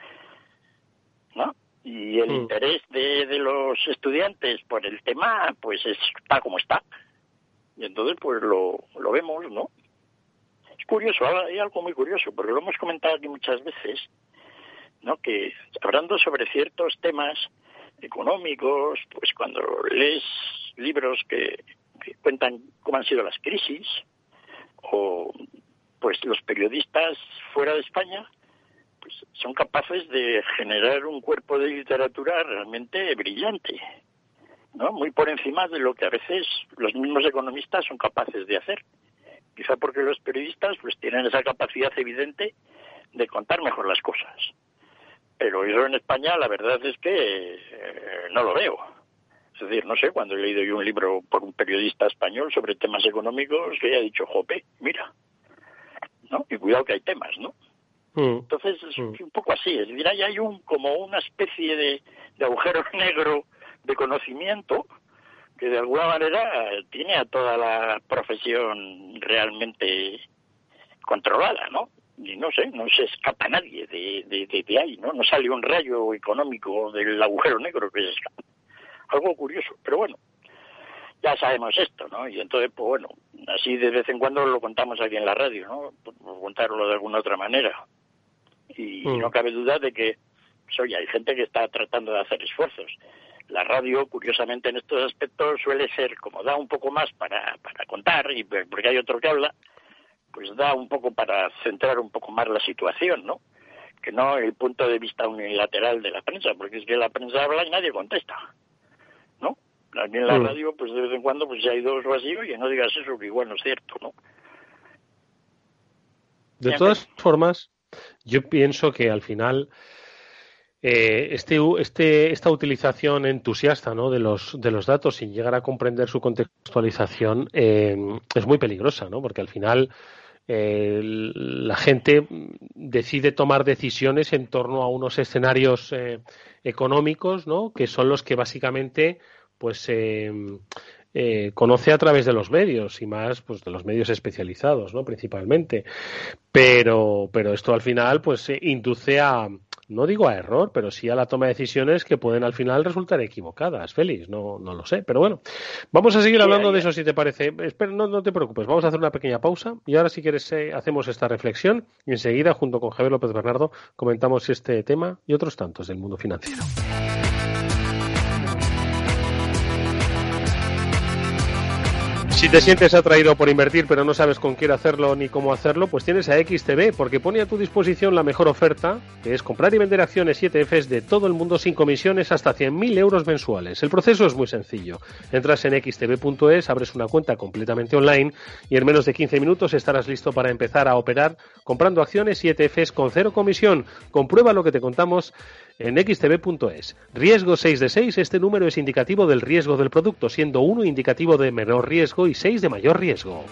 ¿no? Y el Mm. interés de, de los estudiantes por el tema, pues está como está. Y entonces, pues lo, lo vemos, ¿no? Es curioso, hay algo muy curioso, porque lo hemos comentado aquí muchas veces, ¿no? Que hablando sobre ciertos temas económicos, pues cuando lees libros que, cuentan cómo han sido las crisis, o pues los periodistas fuera de España, pues son capaces de generar un cuerpo de literatura realmente brillante, ¿no? Muy por encima de lo que a veces los mismos economistas son capaces de hacer. Quizá porque los periodistas pues tienen esa capacidad evidente de contar mejor las cosas. Pero eso en España la verdad es que eh, no lo veo. Es decir, no sé, cuando he leído yo un libro por un periodista español sobre temas económicos que haya dicho, jope, mira, ¿no? Y cuidado que hay temas, ¿no? Mm. Entonces es un poco así, es decir, ahí hay un como una especie de, de agujero negro de conocimiento que de alguna manera tiene a toda la profesión realmente controlada, ¿no? Y no sé, no se escapa nadie de, de, de, de ahí, ¿no? No sale un rayo económico del agujero negro que se escapa. Algo curioso, pero bueno, ya sabemos esto, ¿no? Y entonces, pues bueno, así de vez en cuando lo contamos aquí en la radio, ¿no? Por, contarlo de alguna otra manera. Y Mm. no cabe duda de que, pues, oye, hay gente que está tratando de hacer esfuerzos. La radio, curiosamente, en estos aspectos suele ser, como da un poco más para, para contar, y porque hay otro que habla, pues da un poco para centrar un poco más la situación, ¿no? Que no el punto de vista unilateral de la prensa, porque es que la prensa habla y nadie contesta, ¿no? Aquí en la Mm. radio, pues de vez en cuando, pues si hay dos así, oye, no digas eso, que igual no es cierto, ¿no? De todas formas, yo pienso que al final eh, este, este, esta utilización entusiasta de, los, datos sin llegar a comprender su contextualización eh, es muy peligrosa, ¿no? porque al final eh, la gente decide tomar decisiones en torno a unos escenarios eh, económicos ¿no? que son los que básicamente pues eh, conoce a través de los medios y más pues de los medios especializados no principalmente pero pero esto al final pues eh, induce a, no digo a error, pero sí a la toma de decisiones que pueden al final resultar equivocadas, Félix, no, no lo sé, pero bueno, vamos a seguir hablando de eso si te parece. Espera, no, no te preocupes, vamos a hacer una pequeña pausa y ahora si quieres eh, hacemos esta reflexión y enseguida junto con Javier López Bernardo comentamos este tema y otros tantos del mundo financiero. Si te sientes atraído por invertir pero no sabes con quién hacerlo ni cómo hacerlo, pues tienes a XTB porque pone a tu disposición la mejor oferta, que es comprar y vender acciones 7Fs de todo el mundo sin comisiones hasta 100.000 euros mensuales. El proceso es muy sencillo. Entras en xtb.es, abres una cuenta completamente online y en menos de 15 minutos estarás listo para empezar a operar comprando acciones 7Fs con cero comisión. Comprueba lo que te contamos en xtb.es. Riesgo 6 de 6, este número es indicativo del riesgo del producto, siendo 1 indicativo de menor riesgo y 6 de mayor riesgo.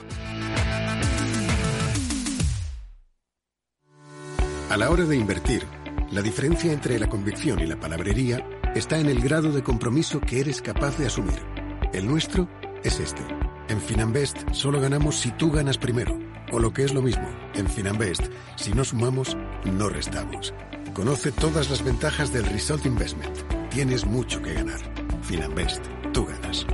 A la hora de invertir, la diferencia entre la convicción y la palabrería está en el grado de compromiso que eres capaz de asumir. El nuestro es este. En Finanbest solo ganamos si tú ganas primero. O lo que es lo mismo, en Finanbest, si no sumamos, no restamos. Conoce todas las ventajas del Result Investment. Tienes mucho que ganar. Finanbest, tú ganas.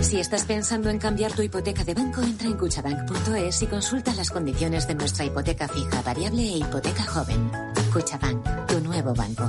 Si estás pensando en cambiar tu hipoteca de banco, entra en cuchabank.es y consulta las condiciones de nuestra hipoteca fija, variable e hipoteca joven. Cuchabank, tu nuevo banco.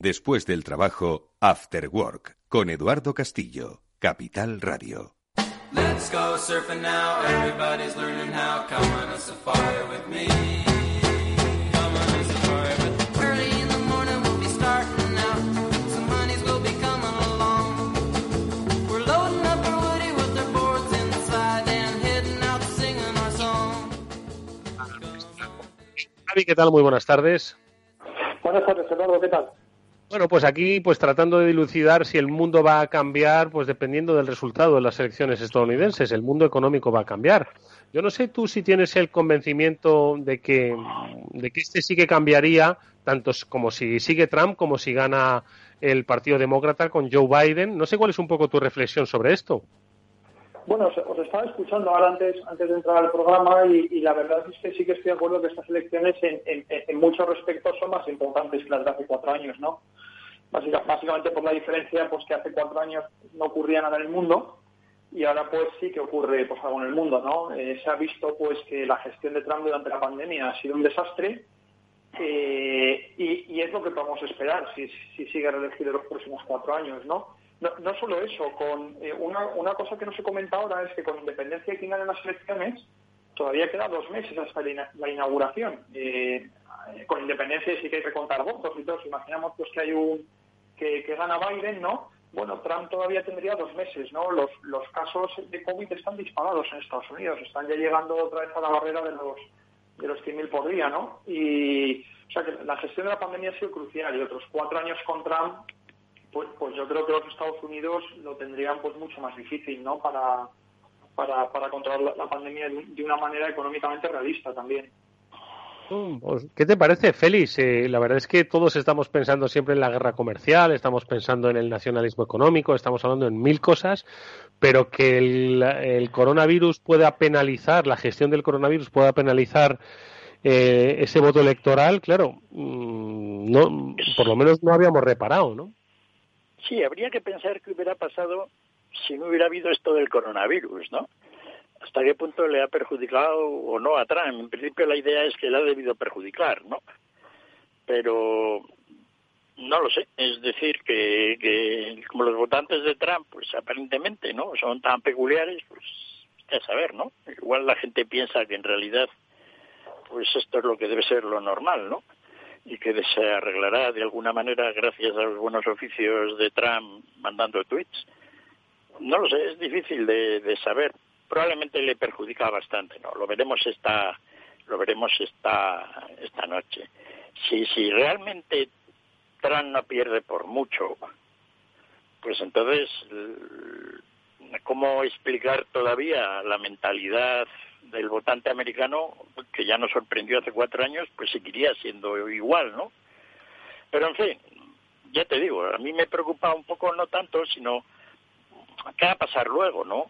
Después del trabajo, After Work, con Eduardo Castillo, Capital Radio. Let's go surfing now. Everybody's learning how. Come on a safari with me. Come on a safari with me. Early in the morning we'll be starting out. Some honeys will be coming along. We're loading up our woody with our boards inside and heading out singing our song. Javi, ¿qué tal? Muy buenas tardes. Buenas tardes, Eduardo, ¿qué tal? Bueno, pues aquí, pues tratando de dilucidar si el mundo va a cambiar, pues dependiendo del resultado de las elecciones estadounidenses, el mundo económico va a cambiar. Yo no sé tú si tienes el convencimiento de que, de que este sí que cambiaría, tanto como si sigue Trump como si gana el Partido Demócrata con Joe Biden. No sé cuál es un poco tu reflexión sobre esto. Bueno, os, estaba escuchando ahora antes, antes de entrar al programa y, la verdad es que sí que estoy de acuerdo que estas elecciones en, en- en muchos respectos son más importantes que las de hace cuatro años, ¿no? Básica- básicamente por la diferencia pues que hace cuatro años no ocurría nada en el mundo y ahora pues sí que ocurre pues algo en el mundo, ¿no? Eh, se ha visto pues que la gestión de Trump durante la pandemia ha sido un desastre eh, y, es lo que podemos esperar si, si sigue reelegido los próximos cuatro años, ¿no? No, solo eso, con eh, una, una cosa que no se comenta ahora es que con independencia de quién gane las elecciones, todavía queda dos meses hasta la, ina- la inauguración. Eh, con independencia sí que hay que contar votos y todo. Si imaginamos pues que hay un que, que gana Biden, ¿no? Bueno, Trump todavía tendría dos meses, ¿no? Los, los casos de COVID están disparados en Estados Unidos, están ya llegando otra vez a la barrera de los de los 100.000 por día, ¿no? Y, o sea, que la gestión de la pandemia ha sido crucial y otros cuatro años con Trump, pues, pues yo creo que los Estados Unidos lo tendrían pues mucho más difícil, ¿no? Para, para, para controlar la, pandemia de una manera económicamente realista también. Mm, pues, ¿Qué te parece, Félix? Eh, la verdad es que todos estamos pensando siempre en la guerra comercial, estamos pensando en el nacionalismo económico, estamos hablando en mil cosas, pero que el, el coronavirus pueda penalizar, la gestión del coronavirus pueda penalizar eh, ese voto electoral, claro, mm, no, por lo menos no habíamos reparado, ¿no? Sí, habría que pensar qué hubiera pasado si no hubiera habido esto del coronavirus, ¿no? ¿Hasta qué punto le ha perjudicado o no a Trump? En principio la idea es que le ha debido perjudicar, ¿no? Pero no lo sé. Es decir, que, que como los votantes de Trump, pues aparentemente, ¿no? Son tan peculiares, pues a saber, ¿no? Igual la gente piensa que en realidad, pues esto es lo que debe ser lo normal, ¿no? Y que se arreglará de alguna manera gracias a los buenos oficios de Trump mandando tweets. No lo sé, es difícil de, de saber. Probablemente le perjudica bastante, ¿no? Lo veremos esta, lo veremos esta, esta noche. si, si realmente Trump no pierde por mucho, pues entonces, ¿cómo explicar todavía la mentalidad del votante americano que ya nos sorprendió hace cuatro años, pues seguiría siendo igual, ¿no? Pero en fin, ya te digo, a mí me preocupa un poco no tanto, sino qué va a pasar luego, ¿no?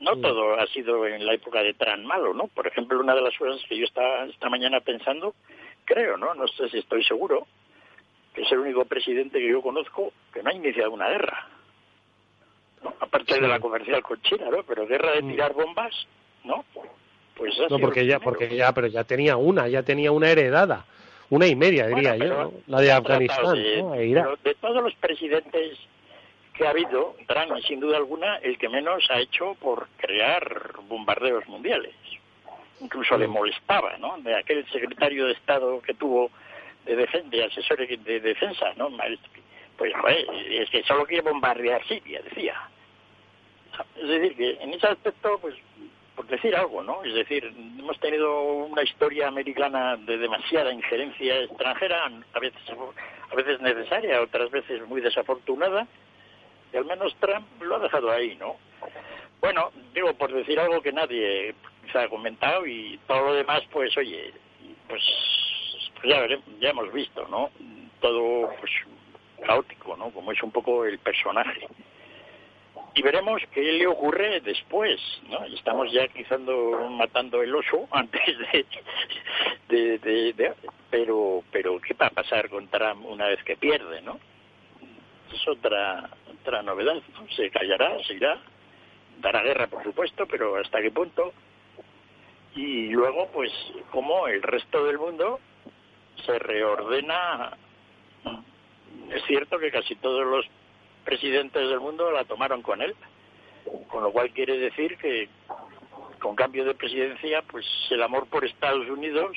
No todo ha sido en la época de Trump malo, ¿no? Por ejemplo, una de las cosas que yo estaba esta mañana pensando, creo, ¿no? No sé si estoy seguro, que es el único presidente que yo conozco que no ha iniciado una guerra. ¿no? Aparte de la comercial con China, ¿no? Pero guerra de tirar bombas, ¿no? Pues No, porque ya, porque ya, pero ya tenía una, ya tenía una heredada, una y media diría Bueno, yo, la de Afganistán, de- ¿no? E de todos los presidentes que ha habido, Trump es sin duda alguna el que menos ha hecho por crear bombardeos mundiales. Incluso le molestaba, ¿no? De aquel secretario de Estado que tuvo de, defen- de asesor de defensa, ¿no? Pues, joder, es que solo quiere bombardear Siria, decía. Es decir, que en ese aspecto, pues, por decir algo, ¿no? Es decir, hemos tenido una historia americana de demasiada injerencia extranjera, a veces, a veces necesaria, otras veces muy desafortunada, y al menos Trump lo ha dejado ahí, ¿no? Bueno, digo, por decir algo que nadie se ha comentado y todo lo demás, pues, oye, pues, pues ya, veremos, ya hemos visto, ¿no? Todo, pues, caótico, ¿no? Como es un poco el personaje y veremos qué le ocurre después, ¿no? Estamos ya quizás matando el oso antes de, de, pero pero qué va a pasar con Trump una vez que pierde, ¿no? Es otra otra novedad, ¿no? Se callará, se irá, dará guerra por supuesto, pero hasta qué punto y luego pues cómo el resto del mundo se reordena es cierto que casi todos los presidentes del mundo la tomaron con él, con lo cual quiere decir que con cambio de presidencia, pues el amor por Estados Unidos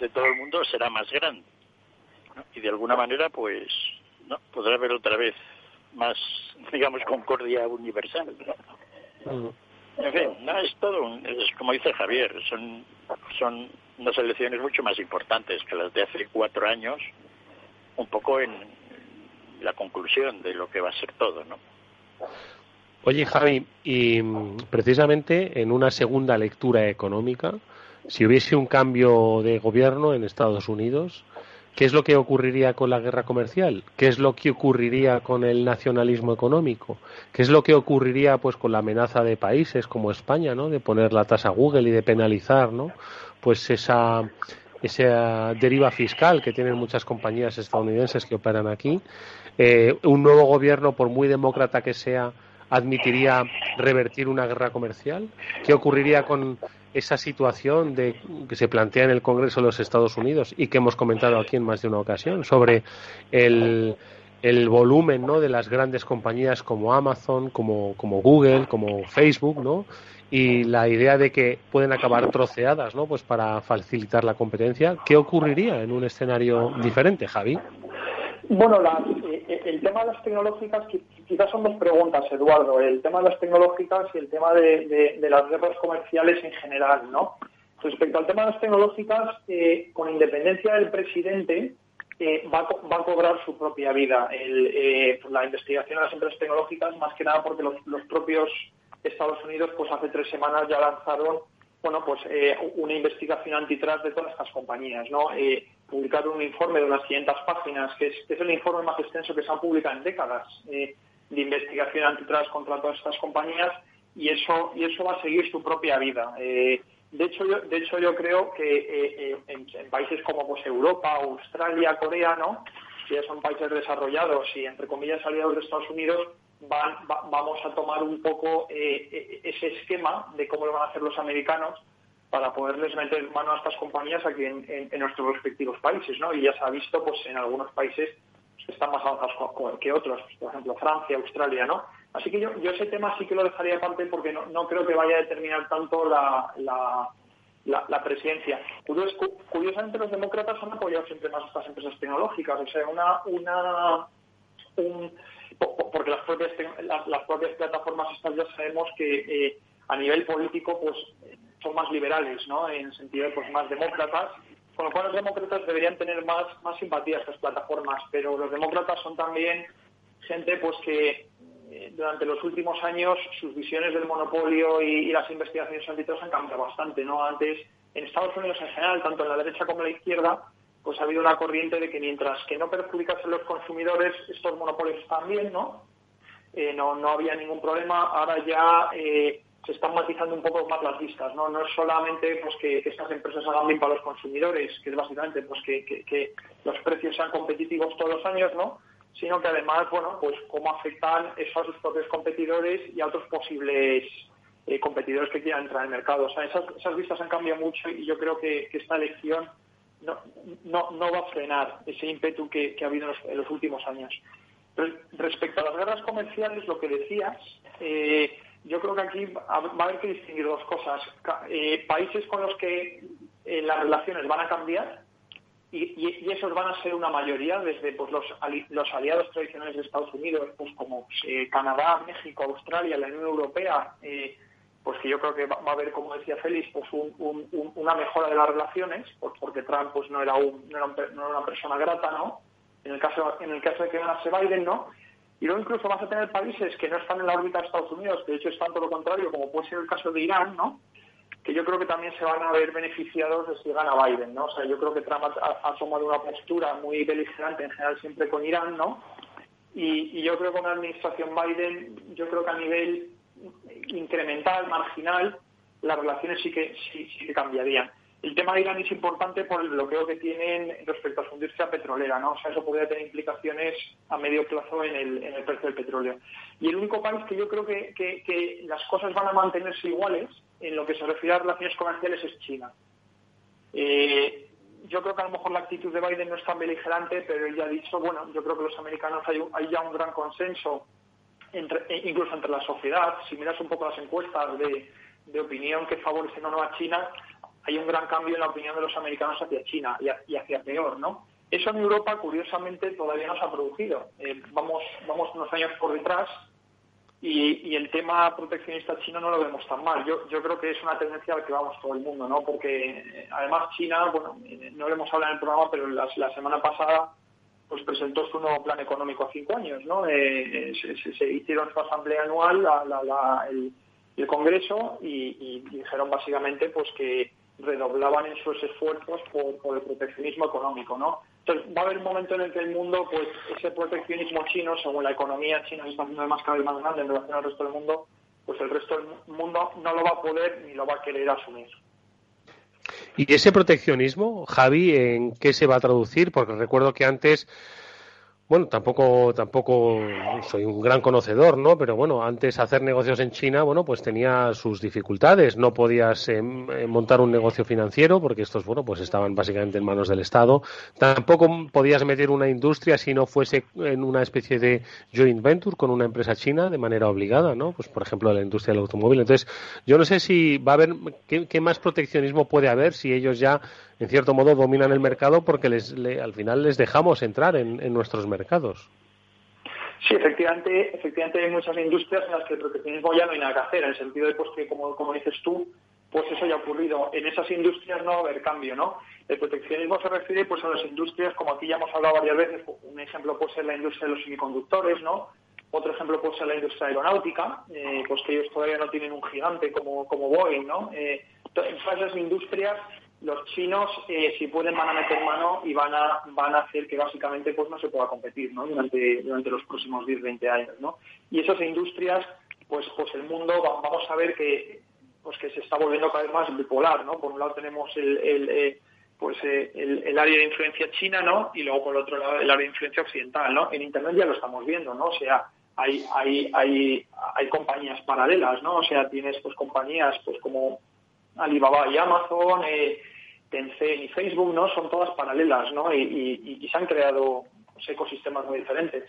de todo el mundo será más grande. ¿no? Y de alguna manera, pues, no podrá haber otra vez más, digamos, concordia universal. ¿no? En fin, no, es todo, un- es como dice Javier, son, son unas elecciones mucho más importantes que las de hace cuatro años, un poco en la conclusión de lo que va a ser todo, ¿no? Oye, Javi, y mm, precisamente en una segunda lectura económica, si hubiese un cambio de gobierno en Estados Unidos, ¿qué es lo que ocurriría con la guerra comercial? ¿Qué es lo que ocurriría con el nacionalismo económico? ¿Qué es lo que ocurriría pues con la amenaza de países como España, ¿no? De poner la tasa Google y de penalizar, ¿no? Pues esa esa deriva fiscal que tienen muchas compañías estadounidenses que operan aquí. Eh, un nuevo gobierno, por muy demócrata que sea, admitiría revertir una guerra comercial? ¿Qué ocurriría con esa situación de, que se plantea en el Congreso de los Estados Unidos y que hemos comentado aquí en más de una ocasión sobre el, el volumen ¿no? de las grandes compañías como Amazon, como, como Google, como Facebook, ¿no? Y la idea de que pueden acabar troceadas ¿no? pues para facilitar la competencia? ¿Qué ocurriría en un escenario diferente, Javi? Bueno, las, eh, el tema de las tecnológicas, qui- quizás son dos preguntas, Eduardo. El tema de las tecnológicas y el tema de, las guerras comerciales en general, ¿no? Respecto al tema de las tecnológicas, eh, con independencia del presidente, eh, va, a va a cobrar su propia vida. El, eh, la investigación de las empresas tecnológicas, más que nada porque los propios Estados Unidos, pues hace tres semanas ya lanzaron bueno, pues eh, una investigación antitrust de todas estas compañías, ¿no? Eh, publicaron un informe de unas 500 páginas, que es, es el informe más extenso que se ha publicado en décadas eh, de investigación antitrust contra todas estas compañías y eso y eso va a seguir su propia vida. Eh, de hecho, yo, de hecho yo creo que eh, en, en países como pues Europa, Australia, Corea, ¿no? que ya son países desarrollados y entre comillas aliados de Estados Unidos, van, va- vamos a tomar un poco eh, eh, ese esquema de cómo lo van a hacer los americanos para poderles meter mano a estas compañías aquí en, en- nuestros respectivos países, ¿no? Y ya se ha visto, pues, en algunos países que están más avanzados que otros, pues, por ejemplo, Francia, Australia, ¿no? Así que yo, yo ese tema sí que lo dejaría aparte porque no, creo que vaya a determinar tanto la, la, la, presidencia. Curios- cu- curiosamente, los demócratas han apoyado siempre más estas empresas tecnológicas. O sea, una, una, un- porque las propias, las, las propias plataformas estas ya sabemos que eh, a nivel político pues son más liberales, ¿no? En sentido de pues más demócratas con lo cual los demócratas deberían tener más, más simpatía a estas plataformas, pero los demócratas son también gente pues que eh, durante los últimos años sus visiones del monopolio y, y las investigaciones antitrust han cambiado bastante, ¿no? Antes, en Estados Unidos en general, tanto en la derecha como en la izquierda, pues ha habido una corriente de que mientras que no perjudicasen los consumidores, estos monopolios bien, ¿no? Eh, no, no había ningún problema. Ahora ya eh, se están matizando un poco más las vistas, ¿no? No es solamente pues que, estas empresas hagan bien para los consumidores, que es básicamente pues que, que, los precios sean competitivos todos los años, ¿no? Sino que además, bueno, pues cómo afectan eso a sus propios competidores y a otros posibles eh, competidores que quieran entrar en el mercado. O sea, esas, esas vistas han cambiado mucho y yo creo que esta elección no, no, no va a frenar ese ímpetu que, ha habido en los, últimos años. Re- Respecto a las guerras comerciales, lo que decías, eh, yo creo que aquí va a haber que distinguir dos cosas. Eh, países con los que eh, las relaciones van a cambiar y, esos van a ser una mayoría, desde pues, los, ali- los aliados tradicionales de Estados Unidos, pues como eh, Canadá, México, Australia, la Unión Europea, pues que yo creo que va, a haber, como decía Félix, pues un- un- un- una mejora de las relaciones, porque Trump pues no era, un, no, era no era una persona grata, ¿no? En el caso en el caso de que ganase Biden, ¿no? Y luego incluso vas a tener países que no están en la órbita de Estados Unidos, que de hecho están todo lo contrario, como puede ser el caso de Irán, ¿no? Que yo creo que también se van a ver beneficiados de si gana Biden, ¿no? O sea, yo creo que Trump ha, ha tomado una postura muy beligerante en general siempre con Irán, ¿no? Y, y yo creo que con la administración Biden, yo creo que a nivel incremental, marginal, las relaciones sí que, sí, sí que cambiarían. El tema de Irán es importante por el bloqueo que tienen respecto a su industria petrolera, ¿no? O sea, eso podría tener implicaciones a medio plazo en el, precio del petróleo. Y el único país que yo creo que, que- que las cosas van a mantenerse iguales en lo que se refiere a relaciones comerciales es China. Eh, yo creo que a lo mejor la actitud de Biden no es tan beligerante, pero él ya ha dicho, bueno, yo creo que los americanos hay, un- hay ya un gran consenso, entre- e incluso entre la sociedad. Si miras un poco las encuestas de, de opinión que favorecen o no a China, hay un gran cambio en la opinión de los americanos hacia China y, y hacia peor, ¿no? Eso en Europa, curiosamente, todavía no se ha producido. Eh, vamos, vamos unos años por detrás y, y el tema proteccionista chino no lo vemos tan mal. Yo, yo creo que es una tendencia a la que vamos todo el mundo, ¿no? Porque eh, además China, bueno, eh, no lo hemos hablado en el programa, pero la, la semana pasada pues presentó su nuevo plan económico a cinco años, ¿no? Eh, eh, se, hicieron su asamblea anual, la- el, Congreso, y, y dijeron básicamente pues que redoblaban en sus esfuerzos por, por el proteccionismo económico, ¿no? Entonces va a haber un momento en el que el mundo, pues ese proteccionismo chino, según la economía china se está haciendo más cada vez más grande en relación al resto del mundo, pues el resto del mundo no lo va a poder ni lo va a querer asumir. ¿Y ese proteccionismo, Javi, en qué se va a traducir? Porque recuerdo que antes, bueno, tampoco, tampoco soy un gran conocedor, ¿no? Pero bueno, antes hacer negocios en China, bueno, pues tenía sus dificultades. No podías eh, eh, montar un negocio financiero porque estos, bueno, pues estaban básicamente en manos del Estado. Tampoco podías meter una industria si no fuese en una especie de joint venture con una empresa china de manera obligada, ¿no? Pues por ejemplo la industria del automóvil. Entonces, yo no sé si va a haber qué más proteccionismo puede haber si ellos ya en cierto modo dominan el mercado porque les, le- al final les dejamos entrar en, nuestros mercados. Sí, efectivamente, efectivamente hay muchas industrias en las que el proteccionismo ya no hay nada que hacer, en el sentido de pues, que, como, como dices tú, pues eso ya ha ocurrido. En esas industrias no va a haber cambio, ¿no? El proteccionismo se refiere pues a las industrias, como aquí ya hemos hablado varias veces, un ejemplo puede ser la industria de los semiconductores, ¿no? Otro ejemplo puede ser la industria aeronáutica, eh, pues que ellos todavía no tienen un gigante como, como Boeing, ¿no? Eh, en esas industrias los chinos eh, si pueden van a meter mano y van a van a hacer que básicamente pues no se pueda competir ¿no? durante durante los próximos 10 20 años ¿no? y esas industrias pues pues el mundo va- vamos a ver que pues que se está volviendo cada vez más bipolar no por un lado tenemos el, el, eh, pues eh, el, el área de influencia china no y luego por el otro lado el área de influencia occidental no en internet ya lo estamos viendo no o sea hay hay hay hay compañías paralelas no o sea tienes pues compañías pues como Alibaba y Amazon, Tencent y Facebook, ¿no? Son todas paralelas, ¿no? Y, y- y se han creado pues, ecosistemas muy diferentes.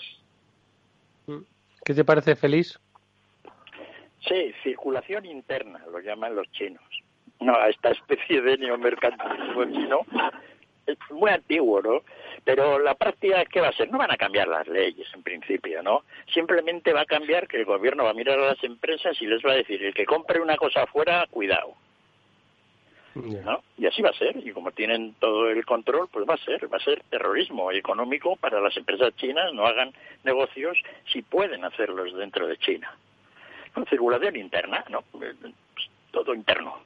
¿Qué te parece, Feliz? Sí, circulación interna, lo llaman los chinos. No, a esta especie de neomercantilismo chino es muy antiguo, ¿no? Pero la práctica, ¿qué va a ser? No van a cambiar las leyes, en principio, ¿no? Simplemente va a cambiar que el gobierno va a mirar a las empresas y les va a decir, el que compre una cosa afuera, cuidado. ¿No? Y así va a ser, y como tienen todo el control, pues va a ser, va a ser terrorismo económico para las empresas chinas, no hagan negocios si pueden hacerlos dentro de China. Con circulación interna, ¿no? Pues, todo interno.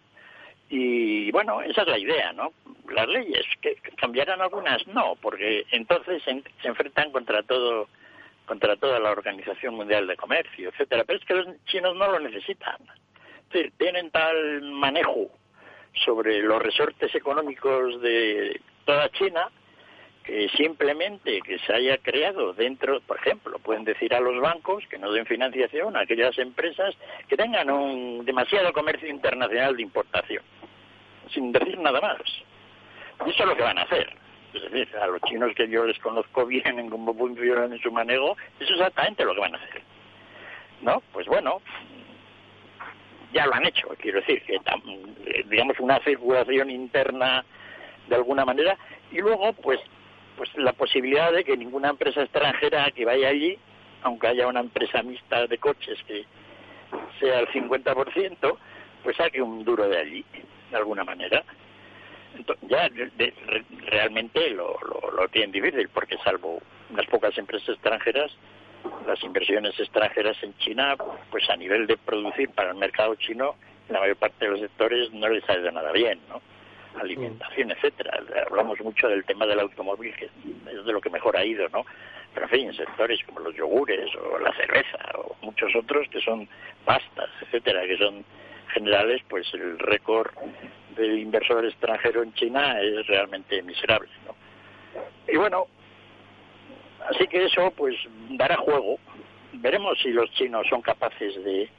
Y bueno, esa es la idea, ¿no? Las leyes, que cambiarán algunas, no, porque entonces se, enfrentan contra todo contra toda la Organización Mundial de Comercio, etcétera. Pero es que los chinos no lo necesitan. Tienen tal manejo sobre los resortes económicos de toda China que simplemente que se haya creado dentro, por ejemplo, pueden decir a los bancos que no den financiación a aquellas empresas que tengan un demasiado comercio internacional de importación, sin decir nada más. Y eso es lo que van a hacer. Es decir, a los chinos que yo les conozco bien en cómo funcionan en su manejo, eso es exactamente lo que van a hacer. ¿No? Pues bueno, ya lo han hecho. Quiero decir que, digamos, una circulación interna de alguna manera y luego, pues, pues la posibilidad de que ninguna empresa extranjera que vaya allí, aunque haya una empresa mixta de coches que sea el 50%, pues saque un duro de allí, de alguna manera. Ya de, de, realmente lo, lo, lo tienen difícil, porque salvo unas pocas empresas extranjeras, las inversiones extranjeras en China, pues a nivel de producir para el mercado chino, la mayor parte de los sectores no les ha ido nada bien, ¿no? Alimentación, etcétera. Hablamos mucho del tema del automóvil, que es de lo que mejor ha ido, ¿no? Pero en fin, en sectores como los yogures o la cerveza o muchos otros que son pastas, etcétera, que son generales, pues el récord del inversor extranjero en China es realmente miserable, ¿no? Y bueno, Así que eso pues dará juego. Veremos si los chinos son capaces de,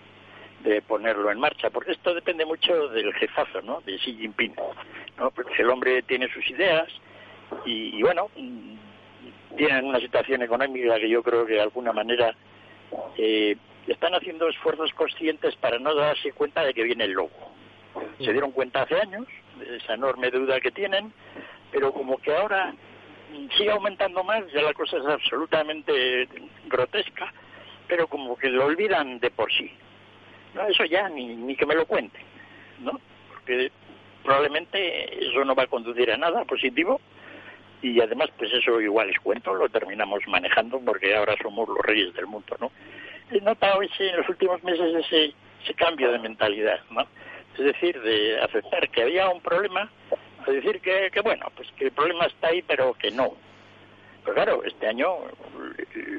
de ponerlo en marcha, porque esto depende mucho del jefazo, ¿no? De Xi Jinping, ¿no? Porque el hombre tiene sus ideas y, bueno, tienen una situación económica que yo creo que de alguna manera eh, están haciendo esfuerzos conscientes para no darse cuenta de que viene el lobo. Se dieron cuenta hace años de esa enorme deuda que tienen, pero como que ahora sigue aumentando más, ya la cosa es absolutamente grotesca, pero como que lo olvidan de por sí. No, eso ya ni, ni que me lo cuenten, ¿no? Porque probablemente eso no va a conducir a nada positivo y además pues eso igual es cuento, lo terminamos manejando porque ahora somos los reyes del mundo, ¿no? He notado ese, en los últimos meses ese, ese cambio de mentalidad, ¿no? Es decir, de aceptar que había un problema a decir que, que, bueno, pues que el problema está ahí, pero que no. Pero claro, este año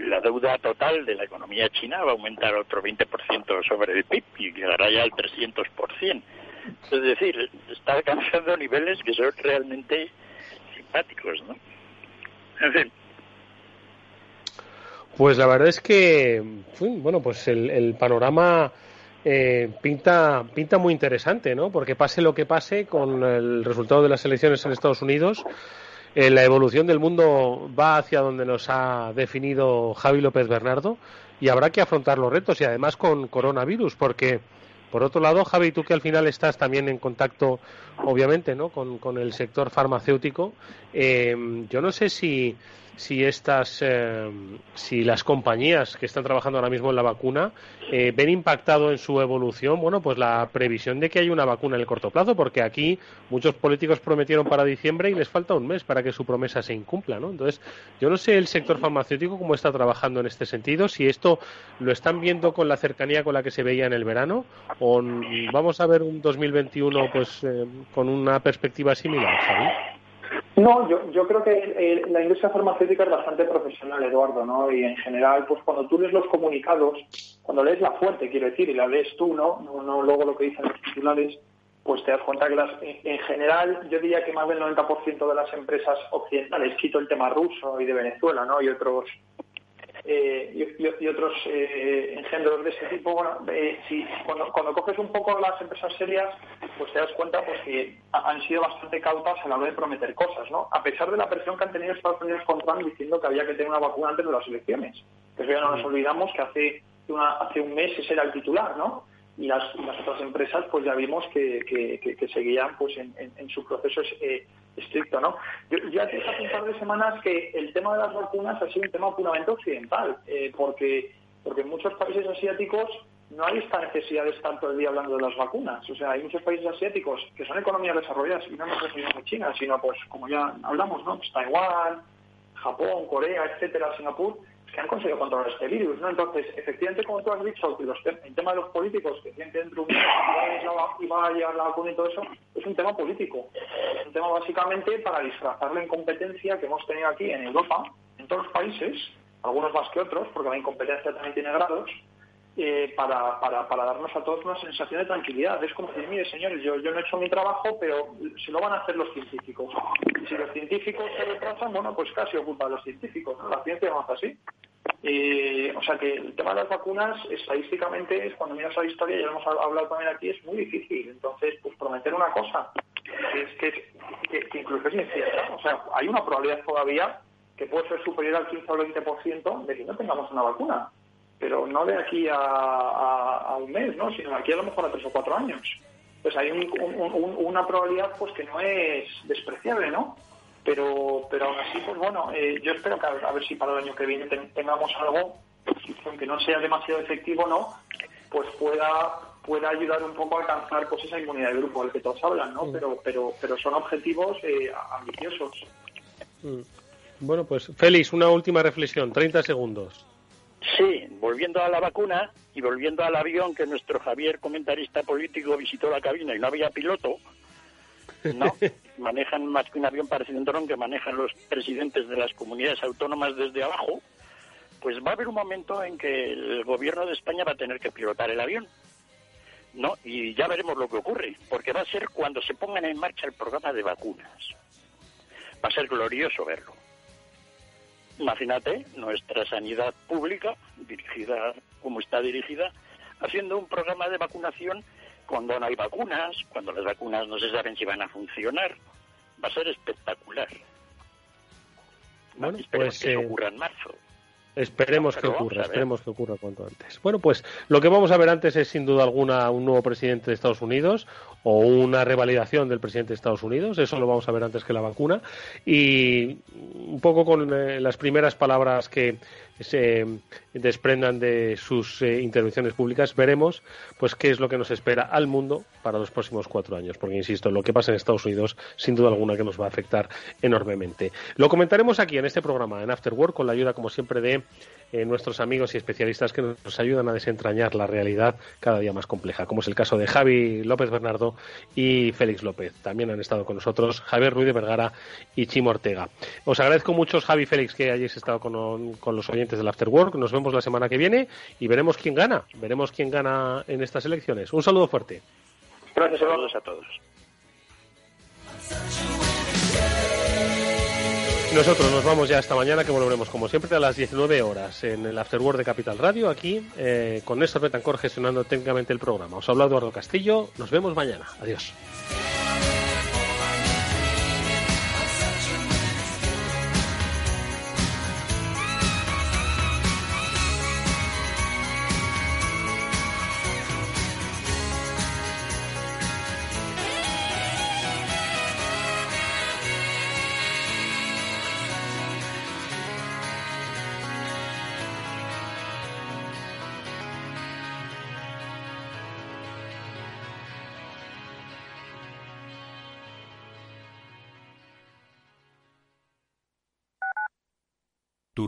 la deuda total de la economía china va a aumentar otro 20% sobre el PIB y llegará ya al 300%. Es decir, está alcanzando niveles que son realmente simpáticos, ¿no? En fin. Pues la verdad es que, bueno, pues el, el panorama eh, pinta, pinta muy interesante, ¿no? Porque pase lo que pase con el resultado de las elecciones en Estados Unidos, eh, la evolución del mundo va hacia donde nos ha definido Javi López Bernardo y habrá que afrontar los retos y además con coronavirus, porque por otro lado, Javi, tú que al final estás también en contacto, obviamente, ¿no? con, con el sector farmacéutico, eh, yo no sé si si estas eh, si las compañías que están trabajando ahora mismo en la vacuna eh, ven impactado en su evolución bueno pues la previsión de que haya una vacuna en el corto plazo porque aquí muchos políticos prometieron para diciembre y les falta un mes para que su promesa se incumpla no entonces yo no sé el sector farmacéutico cómo está trabajando en este sentido si esto lo están viendo con la cercanía con la que se veía en el verano o vamos a ver un 2021 pues eh, con una perspectiva similar ¿sabes? No, yo, yo creo que eh, la industria farmacéutica es bastante profesional, Eduardo, ¿no? Y en general, pues cuando tú lees los comunicados, cuando lees la fuente, quiero decir, y la lees tú, ¿no? No, no luego lo que dicen los titulares, pues te das cuenta que las, en, en general, yo diría que más del 90% de las empresas occidentales, quito el tema ruso y de Venezuela, ¿no? Y otros eh, y, y, y, otros eh, engendros de ese tipo, bueno, eh, si, cuando, cuando, coges un poco las empresas serias, pues te das cuenta pues que han sido bastante cautas a la hora de prometer cosas, ¿no? A pesar de la presión que han tenido Estados Unidos con Trump diciendo que había que tener una vacuna antes de las elecciones. Que eso ya no nos olvidamos que hace, una, hace un mes ese era el titular, ¿no? Y las, las otras empresas pues ya vimos que, que, que, que seguían pues en, en, en su proceso eh, estricto, ¿no? Yo te hace un par de semanas que el tema de las vacunas ha sido un tema puramente occidental, eh, porque porque en muchos países asiáticos no hay esta necesidad de estar todo el día hablando de las vacunas. O sea, hay muchos países asiáticos que son economías desarrolladas, y no nos referimos a China, sino pues como ya hablamos, ¿no? Pues Taiwán, Japón, Corea, etcétera, Singapur, que han conseguido controlar este virus, ¿no? Entonces, efectivamente, como tú has dicho, el tema de los políticos que tienen que dentro de un va a la vacuna y todo eso, es un tema político. Es un tema básicamente para disfrazar la incompetencia que hemos tenido aquí en Europa, en todos los países, algunos más que otros, porque la incompetencia también tiene grados, eh, para, para, para darnos a todos una sensación de tranquilidad. Es como decir, mire, señores, yo, yo no he hecho mi trabajo, pero se lo van a hacer los científicos. Y si los científicos se retrasan, bueno, pues casi culpa de los científicos. La ciencia avanza así. Eh, o sea que el tema de las vacunas, estadísticamente, es cuando miras la historia, ya lo hemos hablado también aquí, es muy difícil. Entonces, pues prometer una cosa que, es, que, que, incluso es incierta. O sea, hay una probabilidad todavía que puede ser superior al 15 o al 20% de que no tengamos una vacuna pero no de aquí a, a, a, un mes, ¿no? sino de aquí a lo mejor a tres o cuatro años. Pues hay un, un, una probabilidad pues que no es despreciable, ¿no? Pero, pero aún así, pues bueno, eh, yo espero que a, a, ver si para el año que viene ten, tengamos algo, aunque no sea demasiado efectivo, ¿no? Pues pueda pueda ayudar un poco a alcanzar pues esa inmunidad de grupo del que todos hablan, ¿no? Mm. Pero, pero, pero son objetivos eh, ambiciosos. Mm. Bueno, pues Félix, una última reflexión, 30 segundos. Sí, volviendo a la vacuna y volviendo al avión que nuestro Javier, comentarista político, visitó la cabina y no había piloto, ¿no? manejan más que un avión parecido un dron que manejan los presidentes de las comunidades autónomas desde abajo, pues va a haber un momento en que el gobierno de España va a tener que pilotar el avión. ¿no? Y ya veremos lo que ocurre, porque va a ser cuando se pongan en marcha el programa de vacunas. Va a ser glorioso verlo. Imagínate nuestra sanidad pública, dirigida como está dirigida, haciendo un programa de vacunación cuando no hay vacunas, cuando las vacunas no se saben si van a funcionar. Va a ser espectacular. Bueno, Espero pues, que eso eh, ocurra en marzo. Esperemos que ocurra, esperemos que ocurra cuanto antes. Bueno, pues lo que vamos a ver antes es sin duda alguna un nuevo presidente de Estados Unidos o una revalidación del presidente de Estados Unidos, eso lo vamos a ver antes que la vacuna. Y un poco con eh, las primeras palabras que se desprendan de sus eh, intervenciones públicas, veremos pues qué es lo que nos espera al mundo para los próximos cuatro años, porque insisto, lo que pasa en Estados Unidos sin duda alguna que nos va a afectar enormemente. Lo comentaremos aquí en este programa, en After Work, con la ayuda como siempre de eh, nuestros amigos y especialistas que nos ayudan a desentrañar la realidad cada día más compleja, como es el caso de Javi López Bernardo y Félix López. También han estado con nosotros Javier Ruiz de Vergara y Chimo Ortega. Os agradezco mucho, Javi y Félix, que hayáis estado con, con los oyentes del After Work. Nos vemos la semana que viene y veremos quién gana. Veremos quién gana en estas elecciones. Un saludo fuerte. Gracias Saludos a todos. Nosotros nos vamos ya esta mañana, que volveremos como siempre a las 19 horas en el Afterword de Capital Radio, aquí eh, con Néstor Betancor gestionando técnicamente el programa. Os ha hablado Eduardo Castillo, nos vemos mañana. Adiós.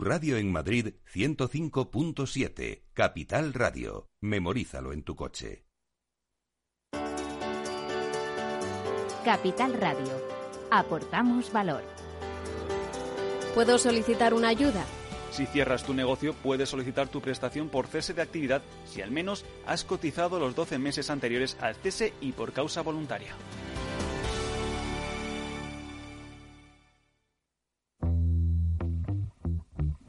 Radio en Madrid 105.7, Capital Radio. Memorízalo en tu coche. Capital Radio. Aportamos valor. ¿Puedo solicitar una ayuda? Si cierras tu negocio, puedes solicitar tu prestación por cese de actividad si al menos has cotizado los 12 meses anteriores al cese y por causa voluntaria.